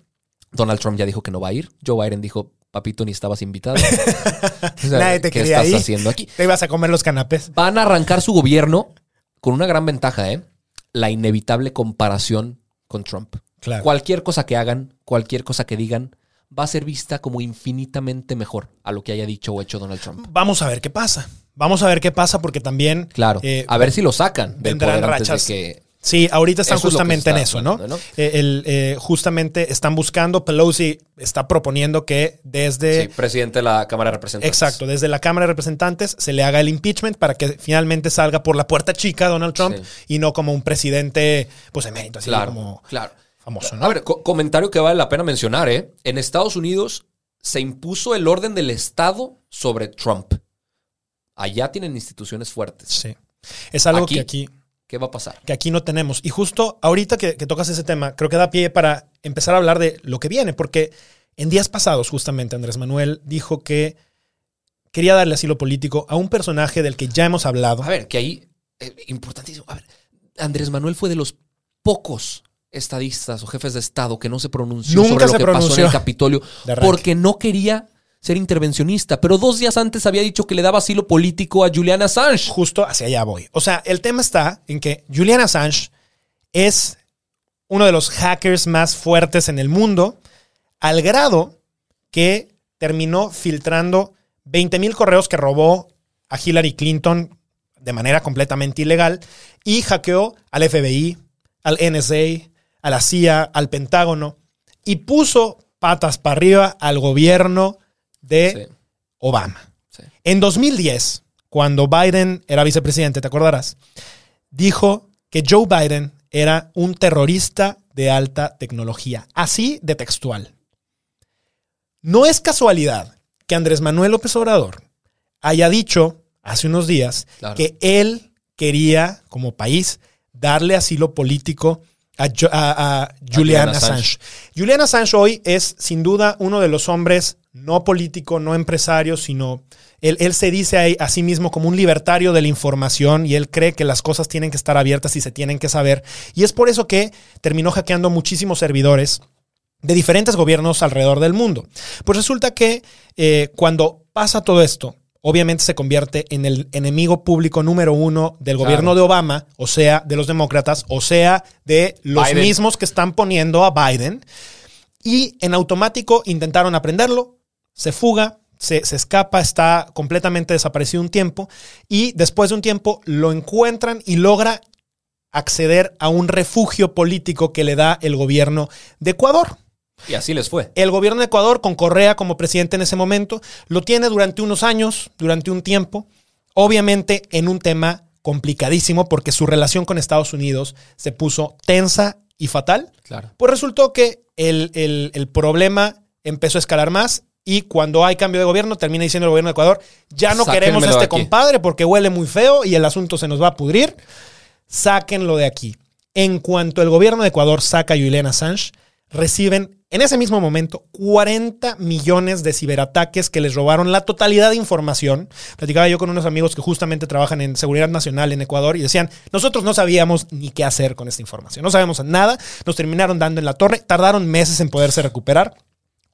Speaker 2: Donald Trump ya dijo que no va a ir. Joe Biden dijo, papito, ni estabas invitado. *laughs* O sea,
Speaker 3: Nadie te
Speaker 2: ¿Qué
Speaker 3: quería
Speaker 2: estás
Speaker 3: ahí.
Speaker 2: haciendo aquí?
Speaker 3: Te ibas a comer los canapés.
Speaker 2: Van a arrancar su gobierno con una gran ventaja, ¿eh? La inevitable comparación con Trump.
Speaker 3: Claro.
Speaker 2: Cualquier cosa que hagan, cualquier cosa que digan, va a ser vista como infinitamente mejor a lo que haya dicho o hecho Donald Trump.
Speaker 3: Vamos a ver qué pasa. Vamos a ver qué pasa porque también...
Speaker 2: Claro.
Speaker 3: eh,
Speaker 2: a ver si lo sacan
Speaker 3: vendrán rachas.
Speaker 2: de que
Speaker 3: Sí, ahorita están
Speaker 2: Eso es
Speaker 3: justamente en eso, ¿no? Eh, el, eh, justamente están buscando, Pelosi está proponiendo que desde...
Speaker 2: Sí, presidente de la Cámara de Representantes.
Speaker 3: Exacto, desde la Cámara de Representantes se le haga el impeachment para que finalmente salga por la puerta chica Donald Trump
Speaker 2: Sí.
Speaker 3: y no como un presidente, pues emérito, así
Speaker 2: Claro,
Speaker 3: como
Speaker 2: claro.
Speaker 3: famoso, ¿no?
Speaker 2: A ver, co- comentario que vale la pena mencionar, ¿eh? En Estados Unidos se impuso el orden del Estado sobre Trump. Allá tienen instituciones fuertes.
Speaker 3: Sí. Es algo
Speaker 2: Aquí-
Speaker 3: que aquí
Speaker 2: ¿Qué va a pasar?
Speaker 3: que aquí no tenemos. Y justo ahorita que, que tocas ese tema, creo que da pie para empezar a hablar de lo que viene, porque en días pasados, justamente, Andrés Manuel dijo que quería darle asilo político a un personaje del que ya hemos hablado.
Speaker 2: A ver, que ahí, eh, importantísimo. A ver, Andrés Manuel fue de los pocos estadistas o jefes de Estado que no se pronunció
Speaker 3: Nunca
Speaker 2: sobre lo que pasó en el Capitolio porque no quería ser intervencionista. Pero dos días antes había dicho que le daba asilo político a Julian Assange.
Speaker 3: Justo hacia allá voy. O sea, el tema está en que Julian Assange es uno de los hackers más fuertes en el mundo, al grado que terminó filtrando 20 mil correos que robó a Hillary Clinton de manera completamente ilegal y hackeó al FBI, al NSA, a la CIA, al Pentágono y puso patas para arriba al gobierno de
Speaker 2: Sí,
Speaker 3: Obama.
Speaker 2: sí.
Speaker 3: En 2010, cuando Biden era vicepresidente, ¿te acordarás? Dijo que Joe Biden era un terrorista de alta tecnología, así de textual. No es casualidad que Andrés Manuel López Obrador haya dicho hace unos días
Speaker 2: Claro.
Speaker 3: que él quería, como país, darle asilo político a, Jo- a- a Julian
Speaker 2: Julian
Speaker 3: Assange.
Speaker 2: Assange.
Speaker 3: Julian Assange hoy es sin duda uno de los hombres no político, no empresario, sino él, él se dice a, a sí mismo como un libertario de la información y él cree que las cosas tienen que estar abiertas y se tienen que saber. Y es por eso que terminó hackeando muchísimos servidores de diferentes gobiernos alrededor del mundo. Pues resulta que eh, cuando pasa todo esto, obviamente se convierte en el enemigo público número uno del
Speaker 2: Claro.
Speaker 3: gobierno de Obama, o sea, de los demócratas, o sea, de los
Speaker 2: Biden.
Speaker 3: mismos que están poniendo a Biden. Y en automático intentaron aprenderlo, se fuga, se, se escapa, está completamente desaparecido un tiempo y después de un tiempo lo encuentran y logra acceder a un refugio político que le da el gobierno de Ecuador.
Speaker 2: Y así les fue.
Speaker 3: El gobierno de Ecuador, con Correa como presidente en ese momento, lo tiene durante unos años, durante un tiempo, obviamente en un tema complicadísimo porque su relación con Estados Unidos se puso tensa y fatal.
Speaker 2: Claro.
Speaker 3: Pues resultó que el, el- el problema empezó a escalar más y cuando hay cambio de gobierno termina diciendo el gobierno de Ecuador, ya no queremos a este compadre porque huele muy feo y el asunto se nos va a pudrir. Sáquenlo de aquí. En cuanto el gobierno de Ecuador saca a Julian Assange, reciben en ese mismo momento 40 millones de ciberataques que les robaron la totalidad de información. Platicaba yo con unos amigos que justamente trabajan en seguridad nacional en Ecuador y decían, nosotros no sabíamos ni qué hacer con esta información, no sabemos nada, nos terminaron dando en la torre, tardaron meses en poderse recuperar.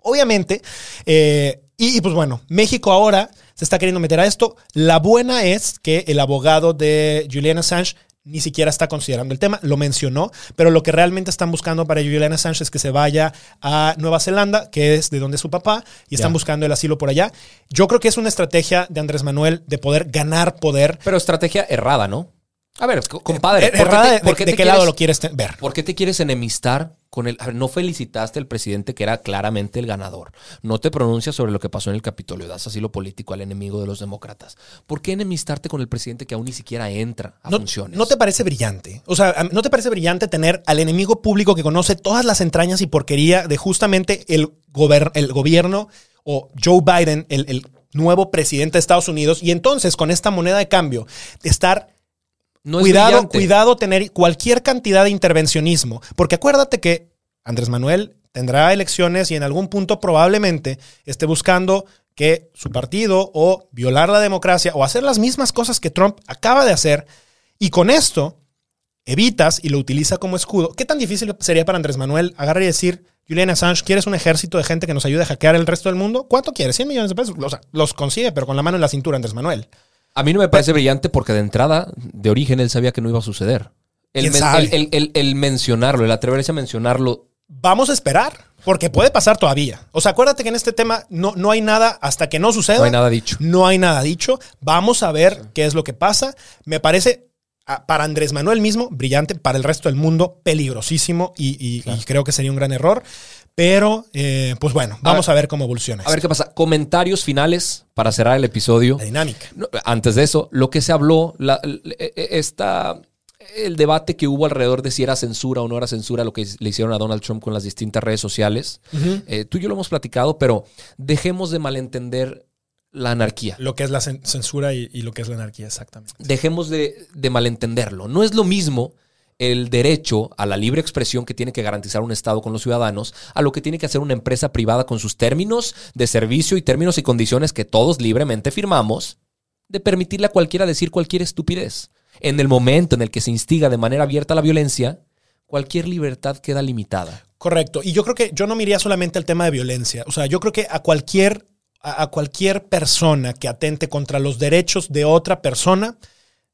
Speaker 3: Obviamente, eh, y, y pues bueno, México ahora se está queriendo meter a esto. La buena es que el abogado de Julian Assange ni siquiera está considerando el tema, lo mencionó, pero lo que realmente están buscando para Julian Assange es que se vaya a Nueva Zelanda, que es de donde es su papá, y están buscando el asilo por allá. Yo creo que es una estrategia de Andrés Manuel de poder ganar poder.
Speaker 2: Pero estrategia errada, ¿no? A ver, co- compadre.
Speaker 3: Eh,
Speaker 2: ¿por qué
Speaker 3: errada
Speaker 2: te-
Speaker 3: de,
Speaker 2: por qué
Speaker 3: de
Speaker 2: te
Speaker 3: qué lado lo quieres ver.
Speaker 2: ¿Por qué te quieres enemistar con el... A ver, no felicitaste al presidente que era claramente el ganador. No te pronuncias sobre lo que pasó en el Capitolio. Das asilo político al enemigo de los demócratas. ¿Por qué enemistarte con el presidente que aún ni siquiera entra a
Speaker 3: ¿No,
Speaker 2: funciones?
Speaker 3: ¿No te parece brillante? O sea, ¿no te parece brillante tener al enemigo público que conoce todas las entrañas y porquería de justamente el, gober- el gobierno o Joe Biden, el, el nuevo presidente de Estados Unidos? Y entonces, con esta moneda de cambio, estar
Speaker 2: No
Speaker 3: cuidado, cuidado tener cualquier cantidad de intervencionismo. Porque acuérdate que Andrés Manuel tendrá elecciones y en algún punto probablemente esté buscando que su partido o violar la democracia o hacer las mismas cosas que Trump acaba de hacer. Y con esto evitas y lo utiliza como escudo. ¿Qué tan difícil sería para Andrés Manuel agarrar y decir, Julian Assange, ¿quieres un ejército de gente que nos ayude a hackear el resto del mundo? ¿Cuánto quieres? 100 millones de pesos. O sea, los consigue, pero con la mano en la cintura, Andrés Manuel.
Speaker 2: A mí no me parece brillante porque de entrada, de origen, él sabía que no iba a suceder. El,
Speaker 3: ¿Quién
Speaker 2: men-
Speaker 3: sabe?
Speaker 2: el- el- el- el mencionarlo, el atreverse a mencionarlo.
Speaker 3: Vamos a esperar, porque puede pasar todavía. O sea, acuérdate que en este tema no, no hay nada hasta que no suceda.
Speaker 2: No hay nada dicho.
Speaker 3: No hay nada dicho. Vamos a ver qué es lo que pasa. Me parece a- para Andrés Manuel mismo, brillante, para el resto del mundo, peligrosísimo y, y- y creo que sería un gran error. Pero, eh, pues bueno, vamos a ver, cómo evoluciona
Speaker 2: A ver qué pasa. Comentarios finales para cerrar el episodio.
Speaker 3: la dinámica.
Speaker 2: No, antes de eso, lo que se habló, la, e- e- esta, el debate que hubo alrededor de si era censura o no era censura, lo que le hicieron a Donald Trump con las distintas redes sociales. Eh, tú y yo lo hemos platicado, pero dejemos de malentender la anarquía.
Speaker 3: Lo que es la cen- censura y, y lo que es la anarquía, exactamente.
Speaker 2: Dejemos de, de malentenderlo. No es lo mismo el derecho a la libre expresión que tiene que garantizar un Estado con los ciudadanos a lo que tiene que hacer una empresa privada con sus términos de servicio y términos y condiciones que todos libremente firmamos, de permitirle a cualquiera decir cualquier estupidez. En el momento en el que se instiga de manera abierta la violencia, cualquier libertad queda limitada.
Speaker 3: Correcto. Y yo creo que yo no miraría solamente el tema de violencia. O sea, yo creo que a cualquier, a cualquier persona que atente contra los derechos de otra persona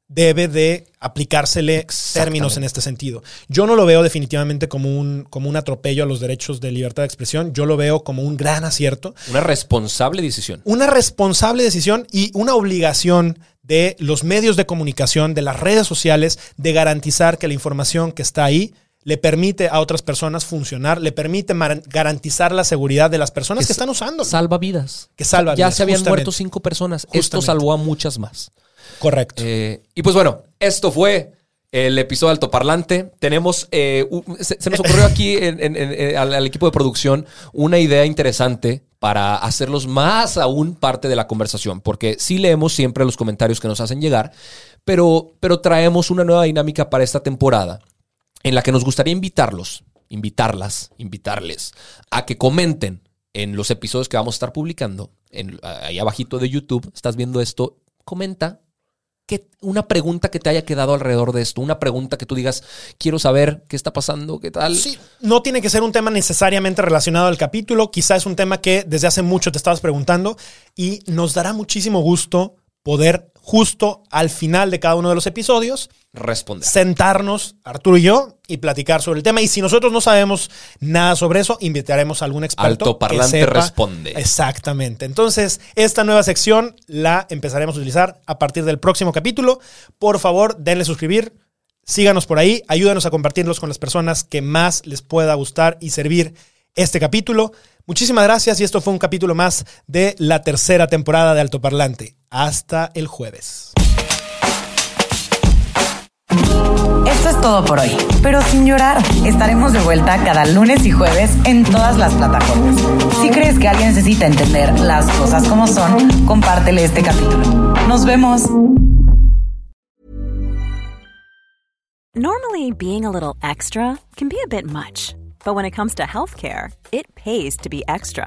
Speaker 3: debe de aplicársele términos en este sentido. Yo no lo veo definitivamente como un, como un atropello a los derechos de libertad de expresión. Yo lo veo como un gran acierto.
Speaker 2: Una responsable decisión.
Speaker 3: Una responsable decisión y una obligación de los medios de comunicación, de las redes sociales, de garantizar que la información que está ahí le permite a otras personas funcionar, le permite garantizar la seguridad de las personas que,
Speaker 2: Que
Speaker 3: están usando.
Speaker 2: Salva vidas.
Speaker 3: Que salva
Speaker 2: Ya
Speaker 3: vidas,
Speaker 2: se habían
Speaker 3: justamente.
Speaker 2: muerto cinco personas. Esto salvó a muchas más.
Speaker 3: Correcto.
Speaker 2: Eh, y pues bueno, esto fue el episodio de Altoparlante. Tenemos, eh, se, nos ocurrió aquí al, al equipo de producción una idea interesante para hacerlos más aún parte de la conversación, porque sí leemos siempre los comentarios que nos hacen llegar, pero, pero traemos una nueva dinámica para esta temporada en la que nos gustaría invitarlos, invitarlas, invitarles a que comenten en los episodios que vamos a estar publicando, en, ahí abajito de YouTube, estás viendo esto, comenta una pregunta que te haya quedado alrededor de esto, una pregunta que tú digas, quiero saber qué está pasando, qué tal.
Speaker 3: No tiene que ser un tema necesariamente relacionado al capítulo, quizá es un tema que desde hace mucho te estabas preguntando y nos dará muchísimo gusto poder justo al final de cada uno de los episodios
Speaker 2: Responder.
Speaker 3: sentarnos, Arturo y yo, y platicar sobre el tema. Y si nosotros no sabemos nada sobre eso, invitaremos a algún experto.
Speaker 2: Altoparlante
Speaker 3: que sepa.
Speaker 2: responde.
Speaker 3: Exactamente. Entonces, esta nueva sección la empezaremos a utilizar a partir del próximo capítulo. Por favor, denle suscribir. Síganos por ahí, ayúdanos a compartirlos con las personas que más les pueda gustar y servir este capítulo. Muchísimas gracias y esto fue un capítulo más de la tercera temporada de Altoparlante. Hasta el jueves.
Speaker 1: Esto es todo por hoy, pero sin llorar. Estaremos de vuelta cada lunes y jueves en todas las plataformas. Si crees que alguien necesita entender las cosas como son, compártele este capítulo. Nos vemos.
Speaker 4: Normally, being a little extra can be a bit much, but when it comes to healthcare, it pays to be extra.